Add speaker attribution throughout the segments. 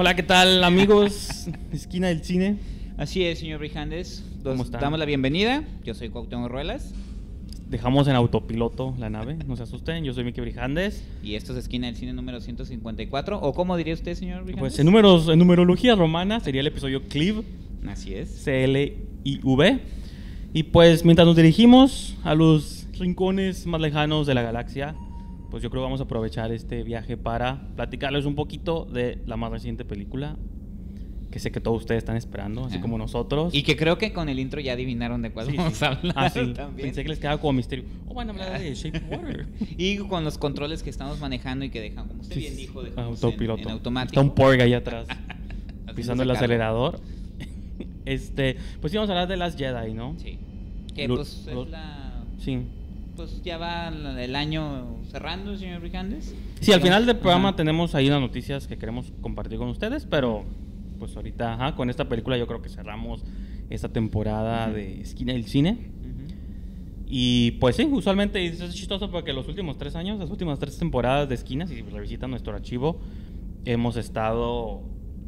Speaker 1: Hola, ¿qué tal amigos? Esquina del cine.
Speaker 2: Así es, señor Brijandes.
Speaker 1: ¿Cómo están?
Speaker 2: damos la bienvenida. Yo soy Cuauhtémoc Ruelas
Speaker 1: Dejamos en autopiloto la nave, no se asusten. Yo soy Miki Brijandes.
Speaker 2: y esto es Esquina del Cine número 154. ¿O cómo diría usted, señor Brijandes?
Speaker 1: Pues en, números, en numerología romana sería el episodio Cleave,
Speaker 2: Así es.
Speaker 1: C-L-I-V. Y pues mientras nos dirigimos a los rincones más lejanos de la galaxia, pues yo creo que vamos a aprovechar este viaje para platicarles un poquito de la más reciente película que sé que todos ustedes están esperando, así
Speaker 2: Ah.
Speaker 1: como nosotros.
Speaker 2: Y que creo que con el intro ya adivinaron de cuál
Speaker 1: Sí,
Speaker 2: vamos
Speaker 1: sí.
Speaker 2: a hablar
Speaker 1: Ah, sí.
Speaker 2: también.
Speaker 1: Pensé que les quedaba como misterio. Oh, van a hablar de Shape of Water.
Speaker 2: Y con los controles que estamos manejando y que dejan, como usted bien dijo, dejamos en,
Speaker 1: autopiloto.
Speaker 2: en automático.
Speaker 1: Está un Porg ahí atrás, pisando el acelerador. Este, pues íbamos a hablar de las Jedi, ¿no?
Speaker 2: Sí. Que pues es la...
Speaker 1: Sí.
Speaker 2: Pues ya va el año cerrando, señor Brijandes.
Speaker 1: Sí, al final del programa
Speaker 2: Ajá.
Speaker 1: tenemos ahí unas noticias que queremos compartir con ustedes, pero pues ahorita, ajá, con esta película yo creo que cerramos esta temporada
Speaker 2: Ujú.
Speaker 1: de Esquina del Cine. Y pues sí, usualmente es chistoso porque los últimos tres años, las últimas tres temporadas de Esquinas, si revisitan nuestro archivo, hemos estado,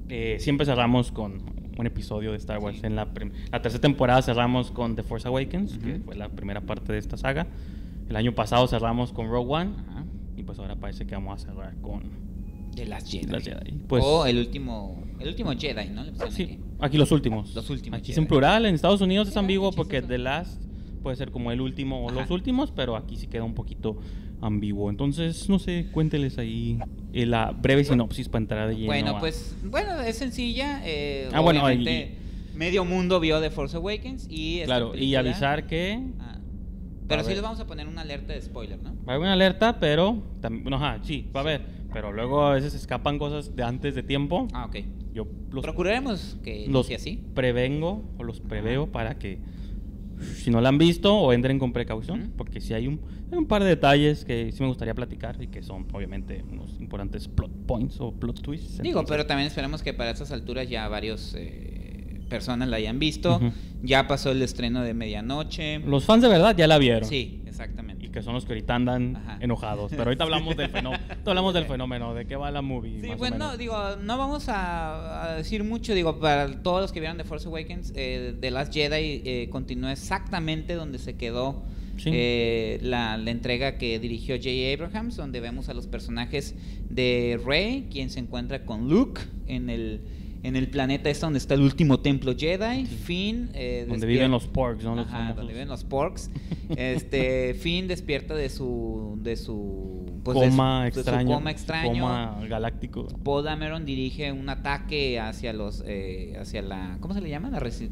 Speaker 1: eh, siempre cerramos con un episodio de Star Wars.
Speaker 2: Sí.
Speaker 1: En la, la tercera temporada cerramos con The Force Awakens, que
Speaker 2: Ujú.
Speaker 1: fue la primera parte de esta saga. El año pasado cerramos con Rogue One.
Speaker 2: Ajá.
Speaker 1: Y pues ahora parece que vamos a cerrar con
Speaker 2: De las Jedi.
Speaker 1: las Jedi. Pues,
Speaker 2: o el último, el último Jedi, ¿no?
Speaker 1: Sí,
Speaker 2: aquí.
Speaker 1: aquí los últimos.
Speaker 2: Los últimos
Speaker 1: Aquí es
Speaker 2: Jedi.
Speaker 1: en plural. En Estados Unidos es ambiguo porque. The Last puede ser como el último o
Speaker 2: Ajá.
Speaker 1: los últimos, pero aquí sí queda un poquito ambiguo. Entonces, no sé, cuénteles ahí eh, la breve sinopsis para entrar de lleno.
Speaker 2: Bueno,
Speaker 1: a-
Speaker 2: pues, bueno, es sencilla. eh,
Speaker 1: Ah, bueno,
Speaker 2: obviamente, medio mundo vio The Force Awakens y
Speaker 1: Claro, y
Speaker 2: película-
Speaker 1: avisar que
Speaker 2: Ah, pero sí les vamos a poner una alerta de spoiler, ¿no?
Speaker 1: va a haber una alerta, pero también, bueno, ajá, sí, va a haber, pero luego a veces escapan cosas de antes de tiempo.
Speaker 2: Ah, ok.
Speaker 1: Yo los,
Speaker 2: Procuraremos que
Speaker 1: los
Speaker 2: sea así.
Speaker 1: prevengo o los preveo
Speaker 2: Ajá.
Speaker 1: para que si no la han visto o entren con precaución,
Speaker 2: Ujú.
Speaker 1: porque sí hay un, hay un par de detalles que sí me gustaría platicar y que son obviamente unos importantes plot points o plot twists.
Speaker 2: Digo,
Speaker 1: Entonces,
Speaker 2: pero también esperemos que para estas alturas ya varios eh, personas la hayan visto. Ya pasó el estreno de medianoche.
Speaker 1: los fans de verdad ya la vieron.
Speaker 2: Sí, exactamente.
Speaker 1: Y que son los que ahorita andan
Speaker 2: Ajá.
Speaker 1: enojados. Pero ahorita hablamos del fenómeno. hablamos del fenómeno, de qué va la movie.
Speaker 2: Sí,
Speaker 1: más o
Speaker 2: bueno,
Speaker 1: menos.
Speaker 2: digo, no vamos a, a decir mucho, digo, para todos los que vieron The Force Awakens, eh, The Last Jedi eh, continúa exactamente donde se quedó
Speaker 1: Sí.
Speaker 2: eh, la, la entrega que dirigió J. Abrahams, donde vemos a los personajes de Rey, quien se encuentra con Luke en el, en el planeta este donde está el último templo Jedi, Finn... eh,
Speaker 1: Donde viven los porks, ¿no? Los
Speaker 2: Ajá, donde viven los porks. Este, Finn despierta de su de su pues, de
Speaker 1: coma
Speaker 2: de su
Speaker 1: extraño.
Speaker 2: coma extraño.
Speaker 1: Coma galáctico.
Speaker 2: Paul Dameron dirige un ataque hacia los eh, hacia la ¿cómo se le llama? La, resi-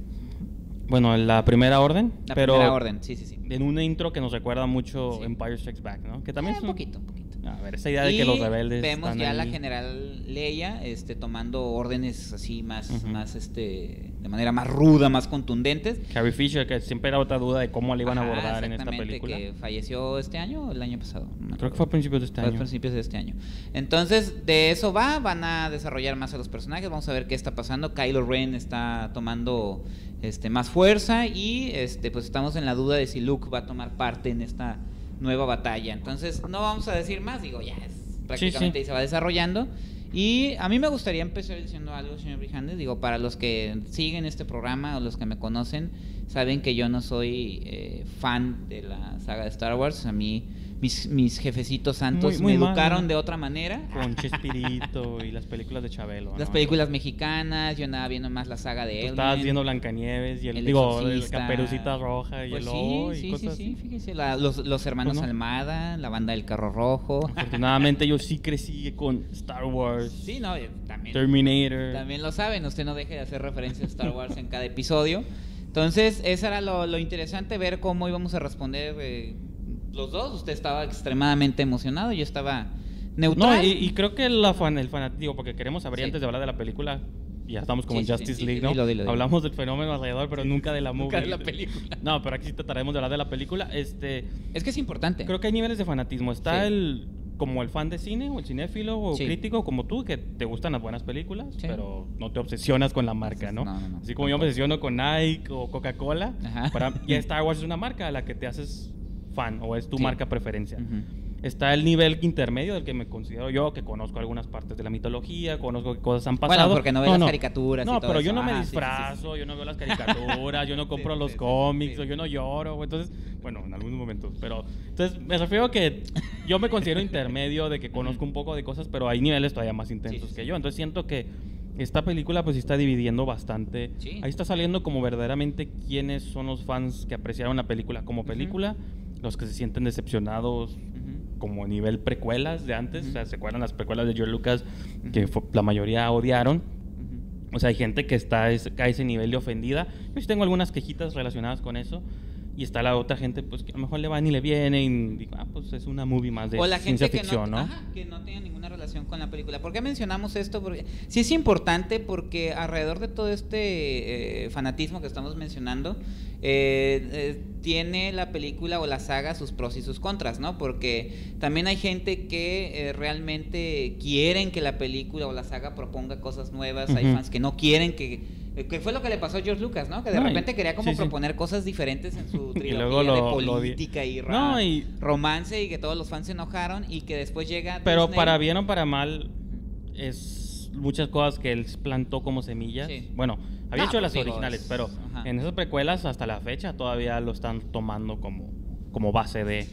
Speaker 1: Bueno, la primera orden.
Speaker 2: la
Speaker 1: pero
Speaker 2: primera orden, sí, sí, sí.
Speaker 1: En una intro que nos recuerda mucho
Speaker 2: Sí.
Speaker 1: Empire Strikes Back, ¿no? Que también
Speaker 2: Eh,
Speaker 1: es
Speaker 2: un poquito, un poquito.
Speaker 1: A ver, esa idea de
Speaker 2: Y
Speaker 1: que los rebeldes.
Speaker 2: vemos ya la
Speaker 1: ahí.
Speaker 2: general Leia este tomando órdenes así más más este de manera más ruda, más contundentes.
Speaker 1: Carrie Fisher, que siempre era otra duda de cómo le iban a abordar en esta película.
Speaker 2: que falleció este año o el año pasado. No
Speaker 1: Creo que fue a principios de este
Speaker 2: Fue a
Speaker 1: año.
Speaker 2: principios de este año. Entonces, de eso va, van a desarrollar más a los personajes, vamos a ver qué está pasando. Kylo Ren está tomando este más fuerza y este pues estamos en la duda de si Luke va a tomar parte en esta nueva batalla. Entonces, no vamos a decir más, digo, ya es prácticamente
Speaker 1: sí.
Speaker 2: se va desarrollando. Y a mí me gustaría empezar diciendo algo, señor Brijandes. Digo, para los que siguen este programa o los que me conocen, saben que yo no soy eh, fan de la saga de Star Wars. A mí, mis, mis jefecitos santos
Speaker 1: Muy- muy
Speaker 2: me
Speaker 1: mal,
Speaker 2: educaron
Speaker 1: ¿no?
Speaker 2: de otra manera.
Speaker 1: Con Chespirito y las películas de Chabelo.
Speaker 2: Las
Speaker 1: ¿no?
Speaker 2: películas mexicanas, yo andaba viendo más la saga de Elmen.
Speaker 1: estabas viendo Blancanieves y el,
Speaker 2: El
Speaker 1: digo, el. Caperucita Roja y
Speaker 2: Pues
Speaker 1: el
Speaker 2: sí,
Speaker 1: y
Speaker 2: sí, sí,
Speaker 1: cosas
Speaker 2: sí,
Speaker 1: así.
Speaker 2: fíjese, la- los, los hermanos
Speaker 1: Pues no.
Speaker 2: Almada, la banda del carro rojo.
Speaker 1: Afortunadamente yo sí crecí con Star Wars,
Speaker 2: Sí, no, también.
Speaker 1: Terminator.
Speaker 2: También lo saben, usted no deje de hacer referencia a Star Wars en cada episodio. Entonces, eso era lo, lo interesante, ver cómo íbamos a responder eh, los dos. Usted estaba extremadamente emocionado, yo estaba neutral.
Speaker 1: No, y, y creo que la fan, el fanático, porque queremos saber
Speaker 2: Sí.
Speaker 1: antes de hablar de la película, y ya estamos como en
Speaker 2: sí,
Speaker 1: Justice
Speaker 2: sí,
Speaker 1: League, ¿no?
Speaker 2: dilo, dilo, dilo.
Speaker 1: Hablamos del fenómeno alrededor, pero nunca de la movie.
Speaker 2: Nunca de la película.
Speaker 1: No, pero aquí sí trataremos de hablar de la película. Este,
Speaker 2: Es que es importante.
Speaker 1: creo que hay niveles de fanatismo. Está el como el fan de cine o el cinéfilo o
Speaker 2: Sí.
Speaker 1: crítico como tú que te gustan las buenas películas,
Speaker 2: Sí.
Speaker 1: pero no te obsesionas con la marca, ¿no?
Speaker 2: No, no, no,
Speaker 1: Así como yo me obsesiono con Nike o Coca-Cola, para ya Star Wars es una marca a la que te haces fan o es tu
Speaker 2: Sí.
Speaker 1: marca preferencia.
Speaker 2: Ujú.
Speaker 1: Está el nivel intermedio del que me considero yo, que conozco algunas partes de la mitología, conozco qué cosas han
Speaker 2: Bueno,
Speaker 1: pasado.
Speaker 2: porque no ves las caricaturas y
Speaker 1: No,
Speaker 2: todo
Speaker 1: pero
Speaker 2: eso.
Speaker 1: yo no me
Speaker 2: Ah, sí, sí, sí.
Speaker 1: disfrazo, yo no veo las caricaturas, yo no compro los cómics, o yo no lloro, entonces, bueno, en algunos momentos, pero entonces me refiero a que yo me considero intermedio de que conozco un poco de cosas, pero hay niveles todavía más intensos que yo, entonces siento que esta película pues está dividiendo bastante.
Speaker 2: Sí.
Speaker 1: Ahí está saliendo como verdaderamente quiénes son los fans que apreciaron la película como película, los que se sienten decepcionados como nivel precuelas de antes, o sea, se acuerdan las precuelas de George Lucas que fue- la mayoría odiaron. O sea, hay gente que está a ese- a ese nivel de ofendida. Yo sí tengo algunas quejitas relacionadas con eso. Y está la otra gente, pues que a lo mejor le va ni le viene y digo, ah, pues es una movie más de
Speaker 2: o la
Speaker 1: ciencia
Speaker 2: gente que
Speaker 1: ficción,
Speaker 2: no,
Speaker 1: ¿no?
Speaker 2: ajá, que no tiene ninguna relación con la película. ¿Por qué mencionamos esto? Porque sí es importante porque alrededor de todo este eh, fanatismo que estamos mencionando, eh, eh, tiene la película o la saga sus pros y sus contras, ¿no? Porque también hay gente que eh, realmente quieren que la película o la saga proponga cosas nuevas, hay fans que no quieren que... eh, Que fue lo que le pasó a George Lucas, ¿no? Que de
Speaker 1: No, y-
Speaker 2: repente quería como
Speaker 1: sí, sí.
Speaker 2: proponer cosas diferentes en su trilogía
Speaker 1: lo-
Speaker 2: de política y, ra-
Speaker 1: No, y-
Speaker 2: romance y que todos los fans se enojaron y que después llega
Speaker 1: Pero
Speaker 2: Disney.
Speaker 1: para bien o para mal, es muchas cosas que él plantó como semillas.
Speaker 2: Sí.
Speaker 1: Bueno, había
Speaker 2: No,
Speaker 1: hecho las originales,
Speaker 2: es-
Speaker 1: pero
Speaker 2: ajá.
Speaker 1: en esas precuelas hasta la fecha todavía lo están tomando como, como base de...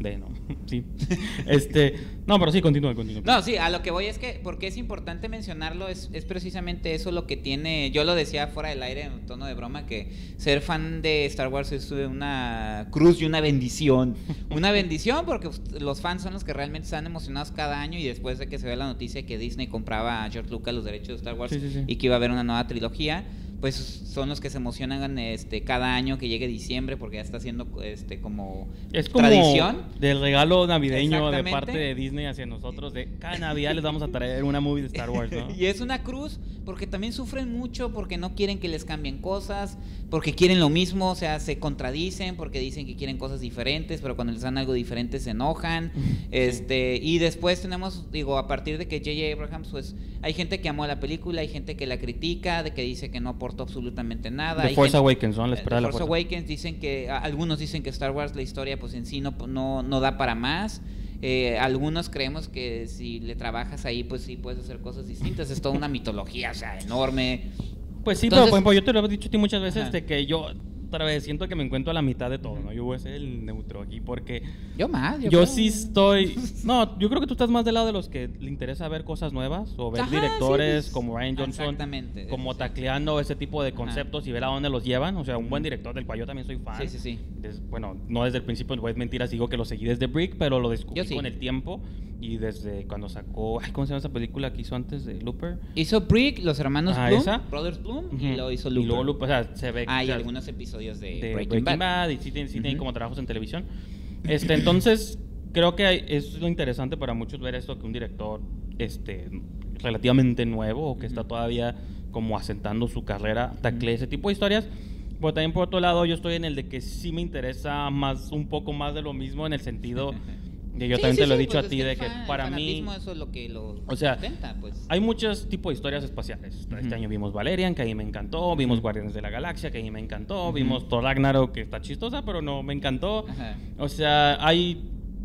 Speaker 1: De, ¿no? Sí. este... No, pero sí, continúa, continúa.
Speaker 2: No, sí, a lo que voy es que, porque es importante mencionarlo, es, es precisamente eso lo que tiene, yo lo decía fuera del aire en tono de broma, que ser fan de Star Wars es una cruz y una bendición. Una bendición porque los fans son los que realmente están emocionados cada año y después de que se ve la noticia que Disney compraba a George Lucas los derechos de Star Wars
Speaker 1: Sí, sí, sí.
Speaker 2: y que iba a haber una nueva trilogía, pues son los que se emocionan este cada año que llegue diciembre porque ya está haciendo este como
Speaker 1: Es como
Speaker 2: tradición.
Speaker 1: del regalo navideño de parte de Disney hacia nosotros. De cada Navidad les vamos a traer una movie de Star Wars, ¿no?
Speaker 2: y es una cruz porque también sufren mucho, porque no quieren que les cambien cosas, porque quieren lo mismo, o sea, se contradicen, porque dicen que quieren cosas diferentes, pero cuando les dan algo diferente se enojan. Este, y después tenemos, digo, a partir de que J.J. Abrams, pues hay gente que amó la película, hay gente que la critica, de que dice que no aportó absolutamente nada.
Speaker 1: The
Speaker 2: hay
Speaker 1: Force
Speaker 2: gente-
Speaker 1: Awakens, ¿no? La espera de
Speaker 2: The
Speaker 1: la
Speaker 2: Force. Awakens dicen que a- algunos dicen que Star Wars la historia pues en sí no no, no da para más. Eh, algunos creemos que si le trabajas ahí pues sí puedes hacer cosas distintas. Es toda una mitología, o sea, enorme.
Speaker 1: Pues sí,
Speaker 2: Entonces-
Speaker 1: pero por ejemplo, yo te lo he dicho a ti muchas veces
Speaker 2: Ajá.
Speaker 1: de que yo otra vez siento que me encuentro a la mitad de todo, ¿no? Yo voy a ser el neutro aquí porque
Speaker 2: Yo más, yo,
Speaker 1: yo,
Speaker 2: creo.
Speaker 1: sí estoy... No, yo creo que tú estás más del lado de los que le interesa ver cosas nuevas o ver
Speaker 2: Ajá,
Speaker 1: directores
Speaker 2: sí, pues,
Speaker 1: como Ryan Johnson
Speaker 2: exactamente,
Speaker 1: como
Speaker 2: sí.
Speaker 1: tacleando ese tipo de
Speaker 2: Ajá.
Speaker 1: conceptos y ver a dónde los llevan. O sea, un buen director del cual yo también soy fan.
Speaker 2: Sí, sí, sí.
Speaker 1: Des- bueno, no desde el principio, no es mentiras, digo que lo seguí desde Brick, pero lo descubrí
Speaker 2: sí.
Speaker 1: con el tiempo y desde cuando sacó... Ay, ¿Cómo se llama esa película que hizo antes de Looper?
Speaker 2: Hizo Brick, los hermanos
Speaker 1: Ah,
Speaker 2: Bloom,
Speaker 1: ¿esa?
Speaker 2: Brothers Bloom y
Speaker 1: Ujú.
Speaker 2: lo hizo
Speaker 1: Y
Speaker 2: Looper.
Speaker 1: luego Looper, o sea, se ve...
Speaker 2: Ah,
Speaker 1: o
Speaker 2: y
Speaker 1: sea,
Speaker 2: algunos episodios de,
Speaker 1: de
Speaker 2: Breaking, Bad.
Speaker 1: y sí, tiene, sí tiene
Speaker 2: Ujú.
Speaker 1: como trabajos en televisión. Este, entonces, creo que es lo interesante para muchos ver esto que un director este, relativamente nuevo o que está todavía como asentando su carrera taclee ese tipo de historias. Pero también por otro lado yo estoy en el de que sí me interesa más un poco más de lo mismo en el sentido de yo
Speaker 2: Sí,
Speaker 1: también
Speaker 2: sí,
Speaker 1: te lo he dicho
Speaker 2: pues
Speaker 1: a
Speaker 2: es
Speaker 1: ti de que
Speaker 2: fan- el
Speaker 1: para mí
Speaker 2: Eso es lo que lo
Speaker 1: O sea,
Speaker 2: pues.
Speaker 1: hay muchos tipos de historias espaciales. Este año vimos Valerian, que a mí me encantó. Vimos. Guardianes de la Galaxia, que a mí me encantó. Vimos Thor Ragnarok, que está chistosa, pero no me encantó.
Speaker 2: Ajá.
Speaker 1: O sea, hay...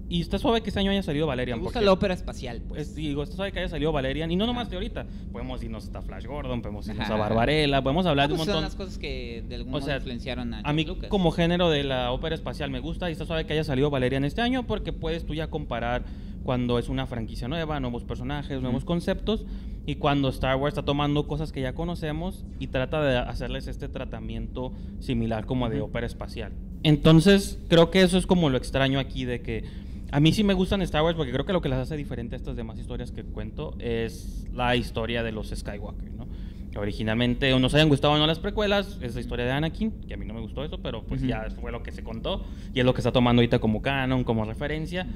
Speaker 1: Y está suave que este año haya salido
Speaker 2: Me
Speaker 1: Valerian.
Speaker 2: gusta
Speaker 1: porque
Speaker 2: la ópera espacial, pues.
Speaker 1: es- digo, está suave que haya salido Valerian. Y no nomás de ahorita. Podemos irnos hasta Flash Gordon, podemos irnos
Speaker 2: Ajá.
Speaker 1: a Barbarella, podemos hablar
Speaker 2: Ah,
Speaker 1: de un
Speaker 2: pues
Speaker 1: montón...
Speaker 2: Son las cosas que de algún
Speaker 1: O
Speaker 2: modo
Speaker 1: sea,
Speaker 2: influenciaron a,
Speaker 1: A mí
Speaker 2: Lucas.
Speaker 1: como género de la ópera espacial me gusta y está suave que haya salido Valerian este año porque puedes tú ya comparar cuando es una franquicia nueva, nuevos personajes, nuevos conceptos y cuando Star Wars está tomando cosas que ya conocemos y trata de hacerles este tratamiento similar como de ópera espacial. Entonces creo que eso es como lo extraño aquí de que a mí sí me gustan Star Wars porque creo que lo que las hace diferente a estas demás historias que cuento es la historia de los Skywalker, ¿no? Que originalmente o nos hayan gustado o no las precuelas, es la historia de Anakin, que a mí no me gustó eso, pero pues ya fue lo que se contó y es lo que está tomando ahorita como canon, como referencia.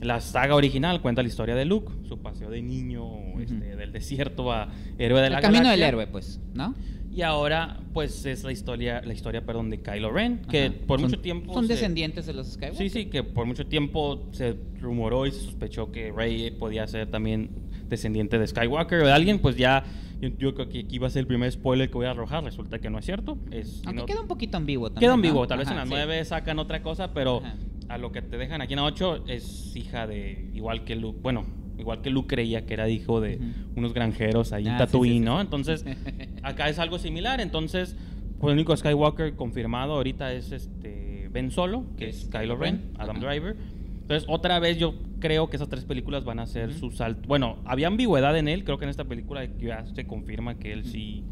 Speaker 1: La saga original cuenta la historia de Luke, su paseo de niño este, del desierto a héroe de
Speaker 2: El
Speaker 1: la
Speaker 2: camino del
Speaker 1: galaxia.
Speaker 2: héroe, pues, ¿no?
Speaker 1: Y ahora, pues es la historia, la historia, perdón, de Kylo Ren, que
Speaker 2: Ajá.
Speaker 1: por
Speaker 2: Son-
Speaker 1: mucho tiempo
Speaker 2: Son
Speaker 1: se-
Speaker 2: descendientes de los Skywalker.
Speaker 1: Sí, sí, que por mucho tiempo se rumoró y se sospechó que Rey podía ser también descendiente de Skywalker o de alguien, pues ya yo, yo creo que aquí va a ser el primer spoiler que voy a arrojar, resulta que no es cierto. Es,
Speaker 2: Aunque
Speaker 1: no-
Speaker 2: queda un poquito ambiguo también.
Speaker 1: queda
Speaker 2: ¿no?
Speaker 1: ambiguo, tal vez en
Speaker 2: Ajá,
Speaker 1: las
Speaker 2: sí.
Speaker 1: nueve sacan otra cosa, pero
Speaker 2: Ajá.
Speaker 1: a lo que te dejan aquí en 8 es hija de, igual que Luke, bueno, igual que Luke creía que era hijo de unos granjeros ahí en
Speaker 2: Ah,
Speaker 1: Tatooine,
Speaker 2: sí, sí.
Speaker 1: ¿no? Entonces, acá es algo similar, entonces, pues el único Skywalker confirmado ahorita es este Ben Solo, que es Kylo Ren, Adam. Driver. Entonces, otra vez yo creo que esas tres películas van a ser
Speaker 2: Ujú.
Speaker 1: su salto. Bueno, había ambigüedad en él, creo que en esta película ya se confirma que él sí,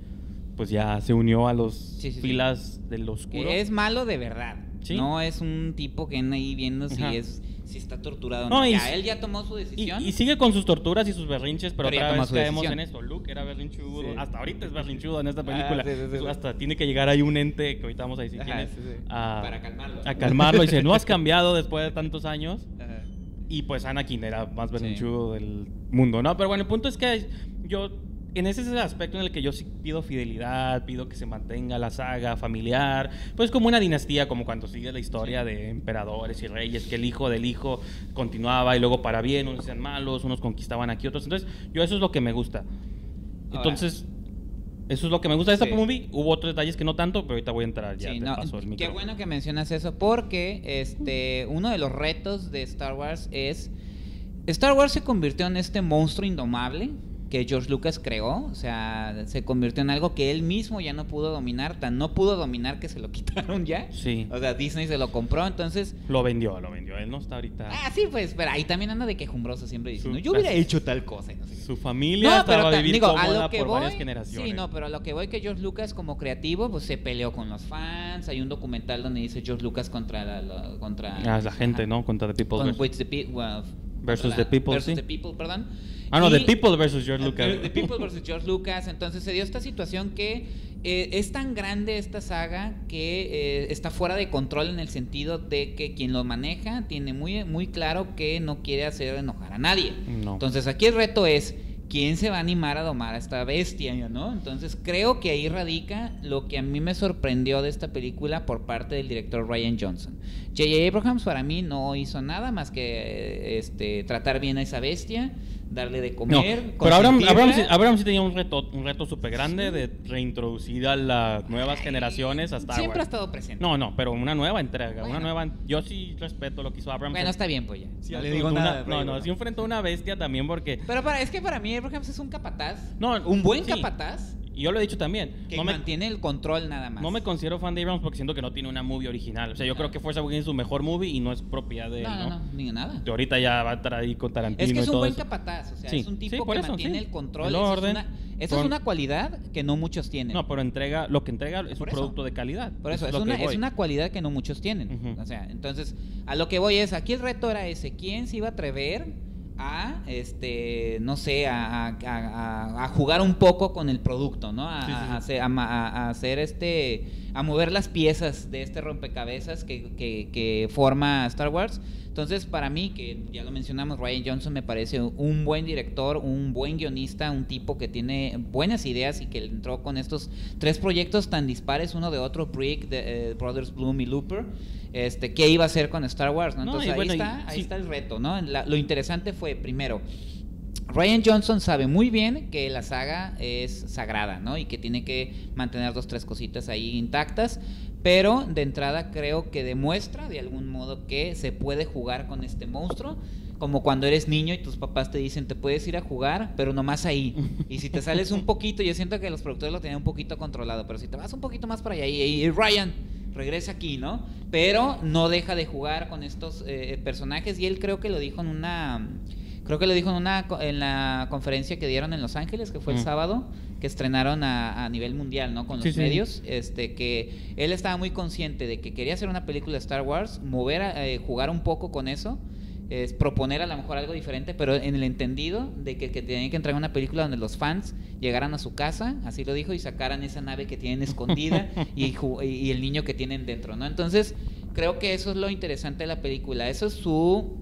Speaker 1: pues ya se unió a los filas del oscuro.
Speaker 2: Que es malo de verdad.
Speaker 1: Sí.
Speaker 2: No es un tipo que anda ahí viendo si
Speaker 1: Ajá.
Speaker 2: es si está torturado o
Speaker 1: No,
Speaker 2: no.
Speaker 1: y
Speaker 2: Ya, él ya tomó su decisión.
Speaker 1: y sigue con sus torturas y sus berrinches, pero,
Speaker 2: Pero
Speaker 1: otra vez caemos
Speaker 2: decisión.
Speaker 1: en esto. Luke era berrinchudo,
Speaker 2: Sí.
Speaker 1: hasta ahorita es berrinchudo en esta película.
Speaker 2: Ah, sí, sí, sí.
Speaker 1: Hasta tiene que llegar ahí un ente, que ahorita vamos a decir
Speaker 2: Ajá,
Speaker 1: quién es,
Speaker 2: sí, sí.
Speaker 1: a,
Speaker 2: Para calmarlo.
Speaker 1: a calmarlo. Y dice, no has cambiado después de tantos años.
Speaker 2: Ajá.
Speaker 1: Y pues Anakin era más berrinchudo del mundo, ¿no? Pero bueno, el punto es que yo, en ese es el aspecto en el que yo sí pido fidelidad, pido que se mantenga la saga familiar, pues como una dinastía, como cuando sigue la historia de emperadores y reyes, que el hijo del hijo continuaba y luego para bien, unos sean malos, unos conquistaban aquí, otros. Entonces, yo eso es lo que me gusta. Entonces, eso es lo que me gusta de esta
Speaker 2: Sí.
Speaker 1: movie. Hubo otros detalles que no tanto, pero ahorita voy a entrar ya.
Speaker 2: Sí, no,
Speaker 1: paso el
Speaker 2: qué bueno que mencionas eso porque este uno de los retos de Star Wars es Star Wars se convirtió en este monstruo indomable que George Lucas creó, o sea, se convirtió en algo que él mismo ya no pudo dominar, tan no pudo dominar que se lo quitaron ya.
Speaker 1: Sí.
Speaker 2: O sea, Disney se lo compró, entonces
Speaker 1: Lo vendió, lo vendió. Él no está ahorita.
Speaker 2: Ah, sí, pues, pero ahí también anda de quejumbroso siempre diciendo,
Speaker 1: Su-
Speaker 2: yo hubiera hecho tal cosa. y no sé qué.
Speaker 1: Su familia estaba
Speaker 2: ta-
Speaker 1: a vivir
Speaker 2: digo, a
Speaker 1: cómoda
Speaker 2: lo que
Speaker 1: por
Speaker 2: voy,
Speaker 1: varias generaciones.
Speaker 2: Sí, no, pero a lo que voy que George Lucas como creativo pues se peleó con los fans. Hay un documental donde dice George Lucas contra la, la- contra
Speaker 1: Ah, la gente,
Speaker 2: ajá,
Speaker 1: ¿no? Contra The People.
Speaker 2: con-
Speaker 1: versus-
Speaker 2: the
Speaker 1: people,
Speaker 2: versus
Speaker 1: sí.
Speaker 2: the people, perdón.
Speaker 1: Ah, no,
Speaker 2: Y-
Speaker 1: The People versus George Lucas.
Speaker 2: The People versus George Lucas. Entonces se dio esta situación que eh, es tan grande esta saga que eh, está fuera de control en el sentido de que quien lo maneja tiene muy, muy claro que no quiere hacer enojar a nadie.
Speaker 1: No.
Speaker 2: Entonces aquí el reto es quién se va a animar a domar a esta bestia, ¿no? Entonces creo que ahí radica lo que a mí me sorprendió de esta película por parte del director Ryan Johnson. J.J. Abrams para mí no hizo nada más que este, tratar bien a esa bestia, darle de
Speaker 1: No,
Speaker 2: comer.
Speaker 1: pero Abraham. Abraham, sí- Abraham sí tenía un reto, un reto súper grande de reintroducir a las nuevas generaciones a Star
Speaker 2: Siempre ha estado presente.
Speaker 1: No, no, pero una nueva entrega,
Speaker 2: Bueno.
Speaker 1: una nueva... Yo sí respeto lo que hizo Abraham.
Speaker 2: Bueno, está bien, pues ya.
Speaker 1: Sí,
Speaker 2: no le digo
Speaker 1: una-
Speaker 2: nada.
Speaker 1: No, no, sí enfrentó a una bestia también porque...
Speaker 2: Pero para, es que para mí Abrams es un capataz.
Speaker 1: No,
Speaker 2: un buen
Speaker 1: sí.
Speaker 2: capataz
Speaker 1: Y yo lo he dicho también.
Speaker 2: que
Speaker 1: No me,
Speaker 2: mantiene el control nada más.
Speaker 1: no me considero fan de Abrams porque siento que no tiene una movie original. O sea, yo creo que Force Awakens es su mejor movie y no es propiedad de él,
Speaker 2: no,
Speaker 1: ¿no?
Speaker 2: no, no, ni nada.
Speaker 1: Que ahorita ya va a estar ahí con Tarantino
Speaker 2: Es que es
Speaker 1: y
Speaker 2: un
Speaker 1: todo
Speaker 2: buen
Speaker 1: eso.
Speaker 2: capataz, o sea,
Speaker 1: Sí,
Speaker 2: es un tipo que
Speaker 1: eso,
Speaker 2: mantiene
Speaker 1: sí.
Speaker 2: el control.
Speaker 1: El
Speaker 2: es
Speaker 1: orden,
Speaker 2: una-
Speaker 1: con-
Speaker 2: es una cualidad que no muchos tienen.
Speaker 1: No, pero entrega, lo que entrega es
Speaker 2: Por
Speaker 1: un
Speaker 2: eso.
Speaker 1: producto de calidad.
Speaker 2: Por eso, es, una, es una cualidad que no muchos tienen. O sea, entonces, a lo que voy es, aquí el reto era ese, ¿quién se iba a atrever a, este, no sé, a, a- a- a jugar un poco con el producto, ¿no?
Speaker 1: Sí, sí,
Speaker 2: hacer, a hacer este, a mover las piezas de este rompecabezas que, que- que forma Star Wars. Entonces, para mí, que ya lo mencionamos, Ryan Johnson me parece un buen director, un buen guionista, un tipo que tiene buenas ideas y que entró con estos tres proyectos tan dispares uno de otro, Brick, de, eh, Brothers Bloom y Looper. Este, ¿Qué iba a hacer con Star Wars? Entonces ahí,
Speaker 1: bueno,
Speaker 2: está, ahí
Speaker 1: sí.
Speaker 2: está el reto. ¿no? La- lo interesante fue, primero, Ryan Johnson sabe muy bien que la saga es sagrada, ¿no? Y que tiene que mantener dos, tres cositas ahí intactas. Pero de entrada creo que demuestra de algún modo que se puede jugar con este monstruo. Como cuando eres niño y tus papás te dicen, te puedes ir a jugar, pero nomás ahí. Y si te sales un poquito, yo siento que los productores lo tenían un poquito controlado, pero si te vas un poquito más para allá y, Ryan, regresa aquí, ¿no? Pero no deja de jugar con estos eh, personajes y él creo que lo dijo en una creo que lo dijo en una en la conferencia que dieron en Los Ángeles, que fue el
Speaker 1: Mm.
Speaker 2: sábado, que estrenaron a, a nivel mundial, ¿no? Con los
Speaker 1: Sí, sí.
Speaker 2: medios, este que él estaba muy consciente de que quería hacer una película de Star Wars, mover a- eh, jugar un poco con eso. Es proponer a lo mejor algo diferente, pero en el entendido de que, que tenían que entregar una película donde los fans llegaran a su casa, así lo dijo, y sacaran esa nave que tienen escondida y- y el niño que tienen dentro, ¿no? Entonces, creo que eso es lo interesante de la película. Eso es su,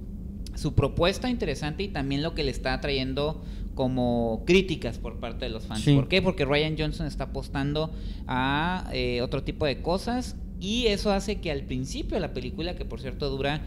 Speaker 2: su propuesta interesante y también lo que le está trayendo como críticas por parte de los fans.
Speaker 1: Sí.
Speaker 2: ¿Por qué? Porque Ryan Johnson está apostando a eh, otro tipo de cosas y eso hace que al principio de la película, que por cierto dura...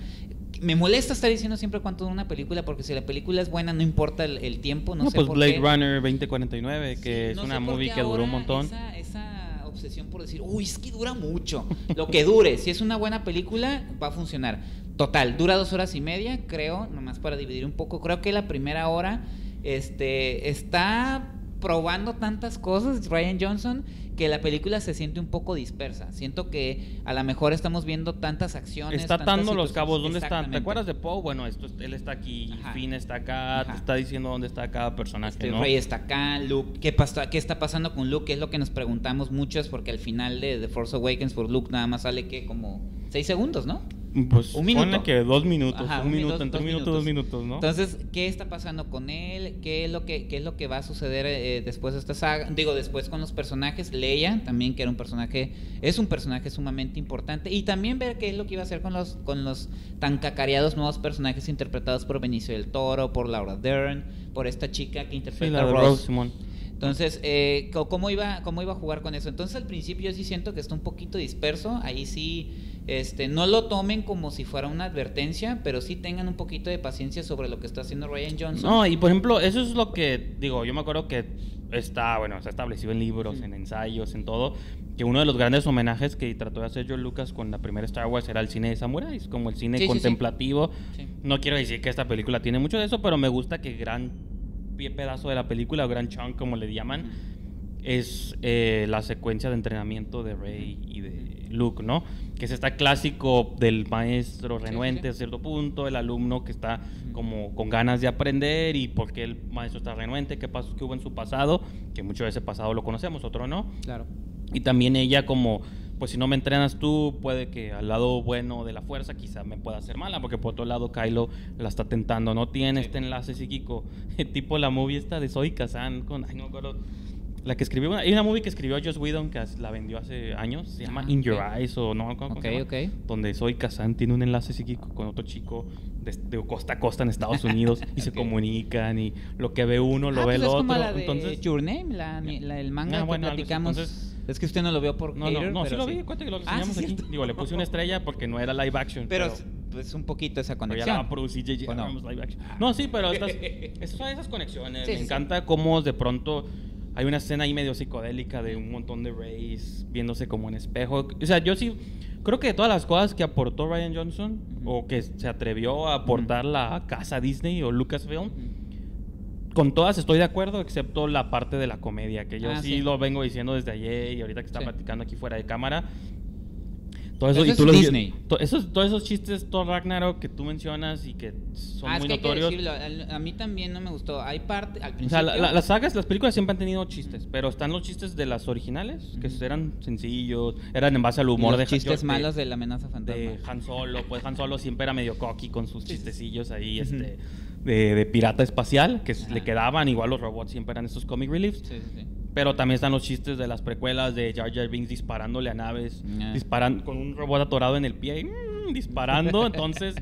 Speaker 2: Me molesta estar diciendo siempre cuánto dura una película porque si la película es buena no importa el, el tiempo, no,
Speaker 1: No,
Speaker 2: sé
Speaker 1: pues
Speaker 2: por
Speaker 1: Blade
Speaker 2: qué.
Speaker 1: Runner 2049, que
Speaker 2: Sí,
Speaker 1: es
Speaker 2: no
Speaker 1: una movie que duró un montón.
Speaker 2: Esa, esa obsesión por decir, uy, es que dura mucho. Lo que dure, si es una buena película, va a funcionar. Total, dura dos horas y media, creo, nomás para dividir un poco. Creo que la primera hora este, está probando tantas cosas, Ryan Johnson, que la película se siente un poco dispersa. Siento que a lo mejor estamos viendo tantas acciones.
Speaker 1: Está atando los cabos. ¿Dónde están? ¿Te acuerdas de Poe? Bueno, esto, es- él está aquí,
Speaker 2: Ajá.
Speaker 1: Finn está acá,
Speaker 2: Ajá.
Speaker 1: te está diciendo dónde está cada personaje,
Speaker 2: Este,
Speaker 1: ¿no?
Speaker 2: Rey está acá, Luke, ¿qué, pasa, ¿qué está pasando con Luke? Que es lo que nos preguntamos muchos, porque al final de The Force Awakens por Luke nada más sale que como seis segundos, ¿no?
Speaker 1: Pues
Speaker 2: Un minuto.
Speaker 1: ponle que dos minutos,
Speaker 2: Ajá,
Speaker 1: un,
Speaker 2: un
Speaker 1: minuto,
Speaker 2: minuto,
Speaker 1: entre un
Speaker 2: dos
Speaker 1: minuto, dos minutos, ¿no?
Speaker 2: Entonces, ¿qué está pasando con él? ¿Qué es lo que, qué es lo que va a suceder eh, después de esta saga? Digo, después con los personajes. Leia, también, que era un personaje, es un personaje sumamente importante. Y también ver qué es lo que iba a hacer con los, con los tan cacareados nuevos personajes interpretados por Benicio del Toro, por Laura Dern, por esta chica que
Speaker 1: sí,
Speaker 2: interpreta
Speaker 1: la
Speaker 2: a Rose.
Speaker 1: Rose.
Speaker 2: Entonces, eh, ¿cómo, iba, ¿cómo iba a jugar con eso? Entonces, al principio yo sí siento que está un poquito disperso. Ahí sí, este, no lo tomen como si fuera una advertencia, pero sí tengan un poquito de paciencia sobre lo que está haciendo Ryan Johnson.
Speaker 1: No, y por ejemplo, eso es lo que, digo, yo me acuerdo que está, bueno, está establecido en libros, en ensayos, en todo, que uno de los grandes homenajes que trató de hacer George Lucas con la primera Star Wars era el cine de samuráis, como el cine
Speaker 2: Sí, sí, sí.
Speaker 1: contemplativo.
Speaker 2: Sí.
Speaker 1: No quiero decir que esta película tiene mucho de eso, pero me gusta que gran pie pedazo de la película, o gran chunk, como le llaman, es eh, la secuencia de entrenamiento de Rey y de Luke, ¿no? Que es esta clásico del maestro
Speaker 2: sí,
Speaker 1: renuente
Speaker 2: sí.
Speaker 1: a cierto punto, el alumno que está como con ganas de aprender y por qué el maestro está renuente, qué pasó que hubo en su pasado, que mucho de ese pasado lo conocemos, otro no.
Speaker 2: Claro.
Speaker 1: Y también ella como, pues si no me entrenas tú, puede que al lado bueno de la fuerza quizá me pueda hacer mala, porque por otro lado Kylo la está tentando, no tiene
Speaker 2: Sí.
Speaker 1: este enlace psíquico, tipo la movie esta de Zoe Kazan con, ay no acuerdo, la que escribió, una- hay una movie que escribió Joss Whedon que la vendió hace años, se llama
Speaker 2: Ah,
Speaker 1: In Your
Speaker 2: ok.
Speaker 1: Eyes o no, ¿cómo, cómo
Speaker 2: Ok,
Speaker 1: se llama?
Speaker 2: ok.
Speaker 1: Donde Zoe Kazan tiene un enlace psíquico con otro chico de, de costa a costa en Estados Unidos y se
Speaker 2: Ok.
Speaker 1: comunican y lo que ve uno lo
Speaker 2: Ah,
Speaker 1: ve
Speaker 2: pues
Speaker 1: el
Speaker 2: es
Speaker 1: otro,
Speaker 2: como la de
Speaker 1: entonces...
Speaker 2: Your Name, la, la- el manga
Speaker 1: Ah,
Speaker 2: que
Speaker 1: bueno, así.
Speaker 2: platicamos.
Speaker 1: Entonces-
Speaker 2: es que usted no lo vio por
Speaker 1: No, no, no, sí
Speaker 2: pero
Speaker 1: lo vi, cuenta que lo
Speaker 2: Ah,
Speaker 1: enseñamos
Speaker 2: sí,
Speaker 1: aquí.
Speaker 2: cierto.
Speaker 1: Digo, le puse una estrella porque no era live action.
Speaker 2: Pero,
Speaker 1: Pero,
Speaker 2: pues un poquito esa
Speaker 1: pero ya la
Speaker 2: conexión.
Speaker 1: producir J.J.
Speaker 2: ¿O no?
Speaker 1: Live action. No, sí, pero estas, esas son esas conexiones.
Speaker 2: Sí,
Speaker 1: Me
Speaker 2: sí,
Speaker 1: encanta cómo de pronto hay una escena ahí medio psicodélica de un montón de Rays viéndose como en espejo. O sea, yo sí creo que de todas las cosas que aportó Ryan Johnson o que se atrevió a aportar la casa Disney o Lucasfilm, con todas estoy de acuerdo, excepto la parte de la comedia, que yo
Speaker 2: Ah,
Speaker 1: sí,
Speaker 2: sí.
Speaker 1: lo vengo diciendo desde ayer y ahorita que está
Speaker 2: Sí.
Speaker 1: platicando aquí fuera de cámara. Todo eso,
Speaker 2: Eso
Speaker 1: y
Speaker 2: es
Speaker 1: tú lo-
Speaker 2: Disney.
Speaker 1: to- esos, todos esos chistes, Thor Ragnarok que tú mencionas y que son
Speaker 2: ah, es
Speaker 1: muy
Speaker 2: que hay que
Speaker 1: notorios.
Speaker 2: decirlo, a mí también no me gustó. Hay parte, al
Speaker 1: O
Speaker 2: principio...
Speaker 1: sea, la- la- las sagas, las películas siempre han tenido chistes, pero están los chistes de las originales, que eran sencillos, eran en base al humor
Speaker 2: los
Speaker 1: de
Speaker 2: chistes
Speaker 1: de-
Speaker 2: malos de la amenaza fantasma.
Speaker 1: de Han Solo, pues Han Solo siempre era medio cocky con sus chistecillos ahí, este, de, de pirata espacial, que
Speaker 2: Ajá.
Speaker 1: le quedaban, igual los robots siempre eran estos comic reliefs.
Speaker 2: Sí, sí, sí.
Speaker 1: Pero también están los chistes de las precuelas de Jar Jar Binks disparándole a naves,
Speaker 2: Ah.
Speaker 1: disparando con un robot atorado en el pie, y, mm, disparando. Entonces,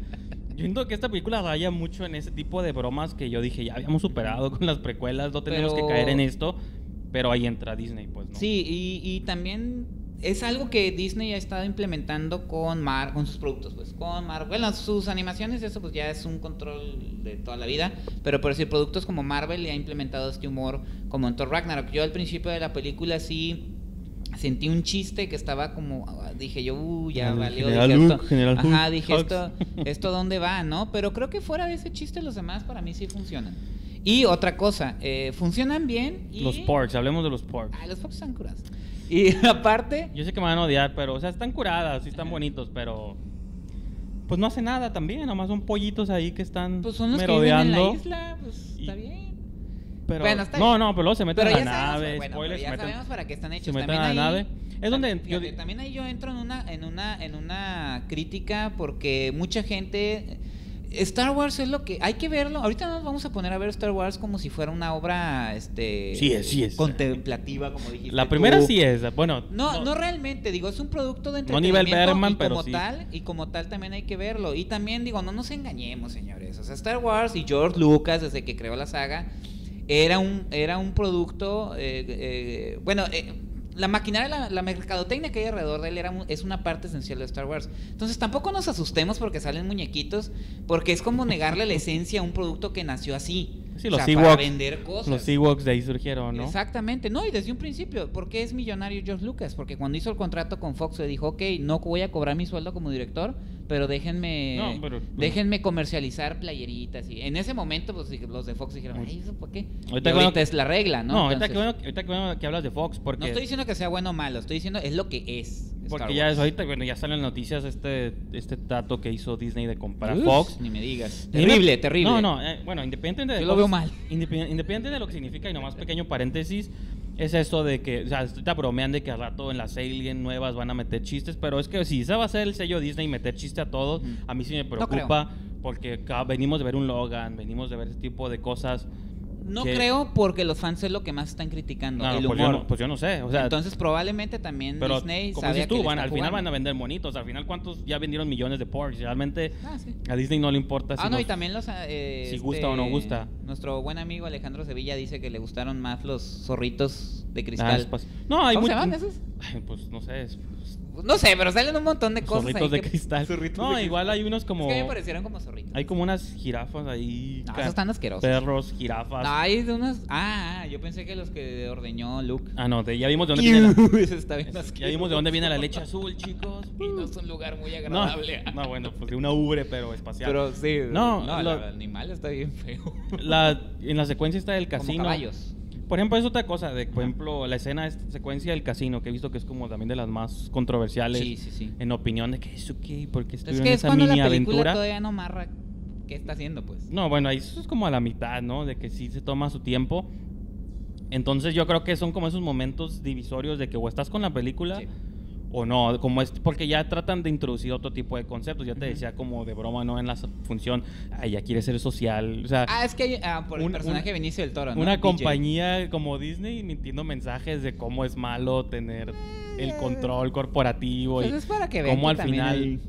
Speaker 1: yo siento que esta película raya mucho en ese tipo de bromas que yo dije, ya habíamos superado con las precuelas, no tenemos
Speaker 2: Pero-
Speaker 1: que caer en esto. Pero ahí entra Disney, pues, ¿no?
Speaker 2: Sí, y, y también es algo que Disney ha estado implementando con Mar, con sus productos, pues, con Marvel. Bueno, sus animaciones, eso pues ya es un control de toda la vida, pero por decir productos como Marvel le ha implementado este humor como en Thor Ragnarok. Yo al principio de la película sí sentí un chiste que estaba como dije yo, uh, ya valió,
Speaker 1: General
Speaker 2: dije,
Speaker 1: Hulk,
Speaker 2: esto,
Speaker 1: General
Speaker 2: ajá, dije esto esto dónde va, ¿no? Pero creo que fuera de ese chiste los demás para mí sí funcionan. Y otra cosa, eh, funcionan bien y
Speaker 1: Los porks, hablemos de los porks.
Speaker 2: Ah, los Fox están curados. Y aparte,
Speaker 1: Yo sé que me van a odiar, pero, o sea, están curadas, sí están bonitos, pero. Pues no hace nada también, nomás son pollitos ahí que están
Speaker 2: pues son los que viven en
Speaker 1: merodeando.
Speaker 2: la isla, pues
Speaker 1: Y-
Speaker 2: está bien.
Speaker 1: Pero,
Speaker 2: Bueno, está
Speaker 1: no,
Speaker 2: bien.
Speaker 1: no, pero luego se meten
Speaker 2: Pero
Speaker 1: a la
Speaker 2: sabemos,
Speaker 1: nave,
Speaker 2: bueno,
Speaker 1: spoilers,
Speaker 2: pero ya
Speaker 1: se meten-
Speaker 2: sabemos para qué están hechos.
Speaker 1: se meten
Speaker 2: también
Speaker 1: a la
Speaker 2: ahí,
Speaker 1: nave. Es donde
Speaker 2: fíjate,
Speaker 1: yo
Speaker 2: también ahí yo entro en una, en una, en una crítica porque mucha gente Star Wars es lo que hay que verlo. Ahorita nos vamos a poner a ver Star Wars como si fuera una obra, este,
Speaker 1: Sí es, sí es.
Speaker 2: contemplativa, como dijiste.
Speaker 1: La primera
Speaker 2: tú.
Speaker 1: sí es, bueno.
Speaker 2: No, no, realmente, digo, es un producto de
Speaker 1: No nivel
Speaker 2: entretenimiento
Speaker 1: Bergman,
Speaker 2: y como
Speaker 1: pero sí.
Speaker 2: tal, y como tal también hay que verlo. Y también digo, no nos engañemos, señores. O sea, Star Wars y George Lucas, desde que creó la saga, era un, era un producto, eh, eh, bueno, eh, la maquinaria, la, la mercadotecnia que hay alrededor de él era, es una parte esencial de Star Wars. Entonces tampoco nos asustemos porque salen muñequitos, porque es como negarle la esencia a un producto que nació así.
Speaker 1: Sí,
Speaker 2: o
Speaker 1: los
Speaker 2: sea, para vender cosas.
Speaker 1: Los Ewoks de ahí surgieron, ¿no?
Speaker 2: Exactamente, no, y desde un principio, ¿por qué es millonario George Lucas? Porque cuando hizo el contrato con Fox le dijo, ok, no voy a cobrar mi sueldo como director, pero déjenme
Speaker 1: No, pero-
Speaker 2: déjenme comercializar playeritas y en ese momento pues los de Fox dijeron, "Ay, eso por qué?"
Speaker 1: Ahorita
Speaker 2: ahorita,
Speaker 1: que
Speaker 2: es la regla, ¿no?
Speaker 1: No, ahorita, que bueno, ahorita que bueno que hablas de Fox, porque,
Speaker 2: no estoy diciendo que sea bueno o malo, estoy diciendo es lo que es. Star
Speaker 1: porque ya
Speaker 2: Wars.
Speaker 1: es ahorita, bueno, ya salen noticias este, este trato que hizo Disney de comprar
Speaker 2: Uf,
Speaker 1: Fox.
Speaker 2: Ni me digas. Terrible, terrible.
Speaker 1: No, no, eh, bueno, independiente de
Speaker 2: Yo lo veo mal.
Speaker 1: independ- Independiente de lo que significa, y nomás pequeño paréntesis, es eso de que, o sea, ahorita bromean de que al rato en las Alien nuevas van a meter chistes, pero es que si ese va a ser el sello Disney meter chiste a todos, a mí sí me
Speaker 2: No
Speaker 1: preocupa, porque venimos de ver un Logan, venimos de ver ese tipo de cosas.
Speaker 2: No
Speaker 1: que-
Speaker 2: creo porque los fans es lo que más están criticando,
Speaker 1: No,
Speaker 2: el
Speaker 1: pues,
Speaker 2: humor.
Speaker 1: yo no, pues yo no sé, o sea,
Speaker 2: Entonces probablemente también
Speaker 1: pero
Speaker 2: Disney
Speaker 1: como
Speaker 2: sabía
Speaker 1: dices
Speaker 2: que
Speaker 1: tú, van, al final van a vender monitos, al final cuántos ya vendieron millones de Porsche, realmente
Speaker 2: Ah, sí.
Speaker 1: a Disney no le importa si
Speaker 2: Ah, no,
Speaker 1: nos-
Speaker 2: y también los... eh,
Speaker 1: si gusta o no gusta.
Speaker 2: Nuestro buen amigo Alejandro Sevilla dice que le gustaron más los zorritos de
Speaker 1: Ah,
Speaker 2: cristal.
Speaker 1: No, hay
Speaker 2: ¿Cómo se llaman esos?
Speaker 1: Pues no sé, es-
Speaker 2: No sé, pero salen un montón de cosas
Speaker 1: zorritos
Speaker 2: ahí
Speaker 1: de
Speaker 2: que-
Speaker 1: cristal.
Speaker 2: Zorritos
Speaker 1: No,
Speaker 2: de
Speaker 1: igual
Speaker 2: cristal.
Speaker 1: hay unos como
Speaker 2: Es que me parecieron como zorritos.
Speaker 1: hay como unas jirafas ahí,
Speaker 2: No,
Speaker 1: ca-
Speaker 2: esos están asquerosos.
Speaker 1: perros, jirafas.
Speaker 2: No, hay de unos... Ah, yo pensé que los que ordeñó Luke.
Speaker 1: Ah, no, de- ya vimos de dónde viene la,
Speaker 2: Eso está bien
Speaker 1: ya vimos de dónde viene la leche azul, chicos.
Speaker 2: Y no es un lugar muy agradable.
Speaker 1: no, bueno, pues de una ubre pero espacial.
Speaker 2: Pero sí.
Speaker 1: No,
Speaker 2: no
Speaker 1: lo-
Speaker 2: el animal está bien feo.
Speaker 1: La, en la secuencia está del
Speaker 2: Como
Speaker 1: casino.
Speaker 2: caballos.
Speaker 1: Por ejemplo, es otra cosa, de, por ejemplo, la escena, esta secuencia del casino, que he visto que es como también de las más controversiales
Speaker 2: Sí, sí, sí.
Speaker 1: en opinión de que eso qué, porque
Speaker 2: Es
Speaker 1: estuvieron
Speaker 2: que es
Speaker 1: esa
Speaker 2: cuando la
Speaker 1: mini
Speaker 2: película
Speaker 1: aventura.
Speaker 2: todavía no marra qué está haciendo, pues.
Speaker 1: No, bueno, ahí eso es como a la mitad, ¿no? De que sí se toma su tiempo. Entonces yo creo que son como esos momentos divisorios de que o estás con la película
Speaker 2: Sí.
Speaker 1: O no, como es porque ya tratan de introducir otro tipo de conceptos. Ya te decía como de broma, ¿no? En la función, ay, ya quiere ser social. O sea,
Speaker 2: Ah, es que ah, por el
Speaker 1: Un-
Speaker 2: personaje
Speaker 1: un-
Speaker 2: de Benicio del Toro, ¿no?
Speaker 1: una compañía como Disney mintiendo mensajes de cómo es malo tener el control corporativo
Speaker 2: Pues
Speaker 1: y
Speaker 2: es para que vean
Speaker 1: cómo al final
Speaker 2: hay-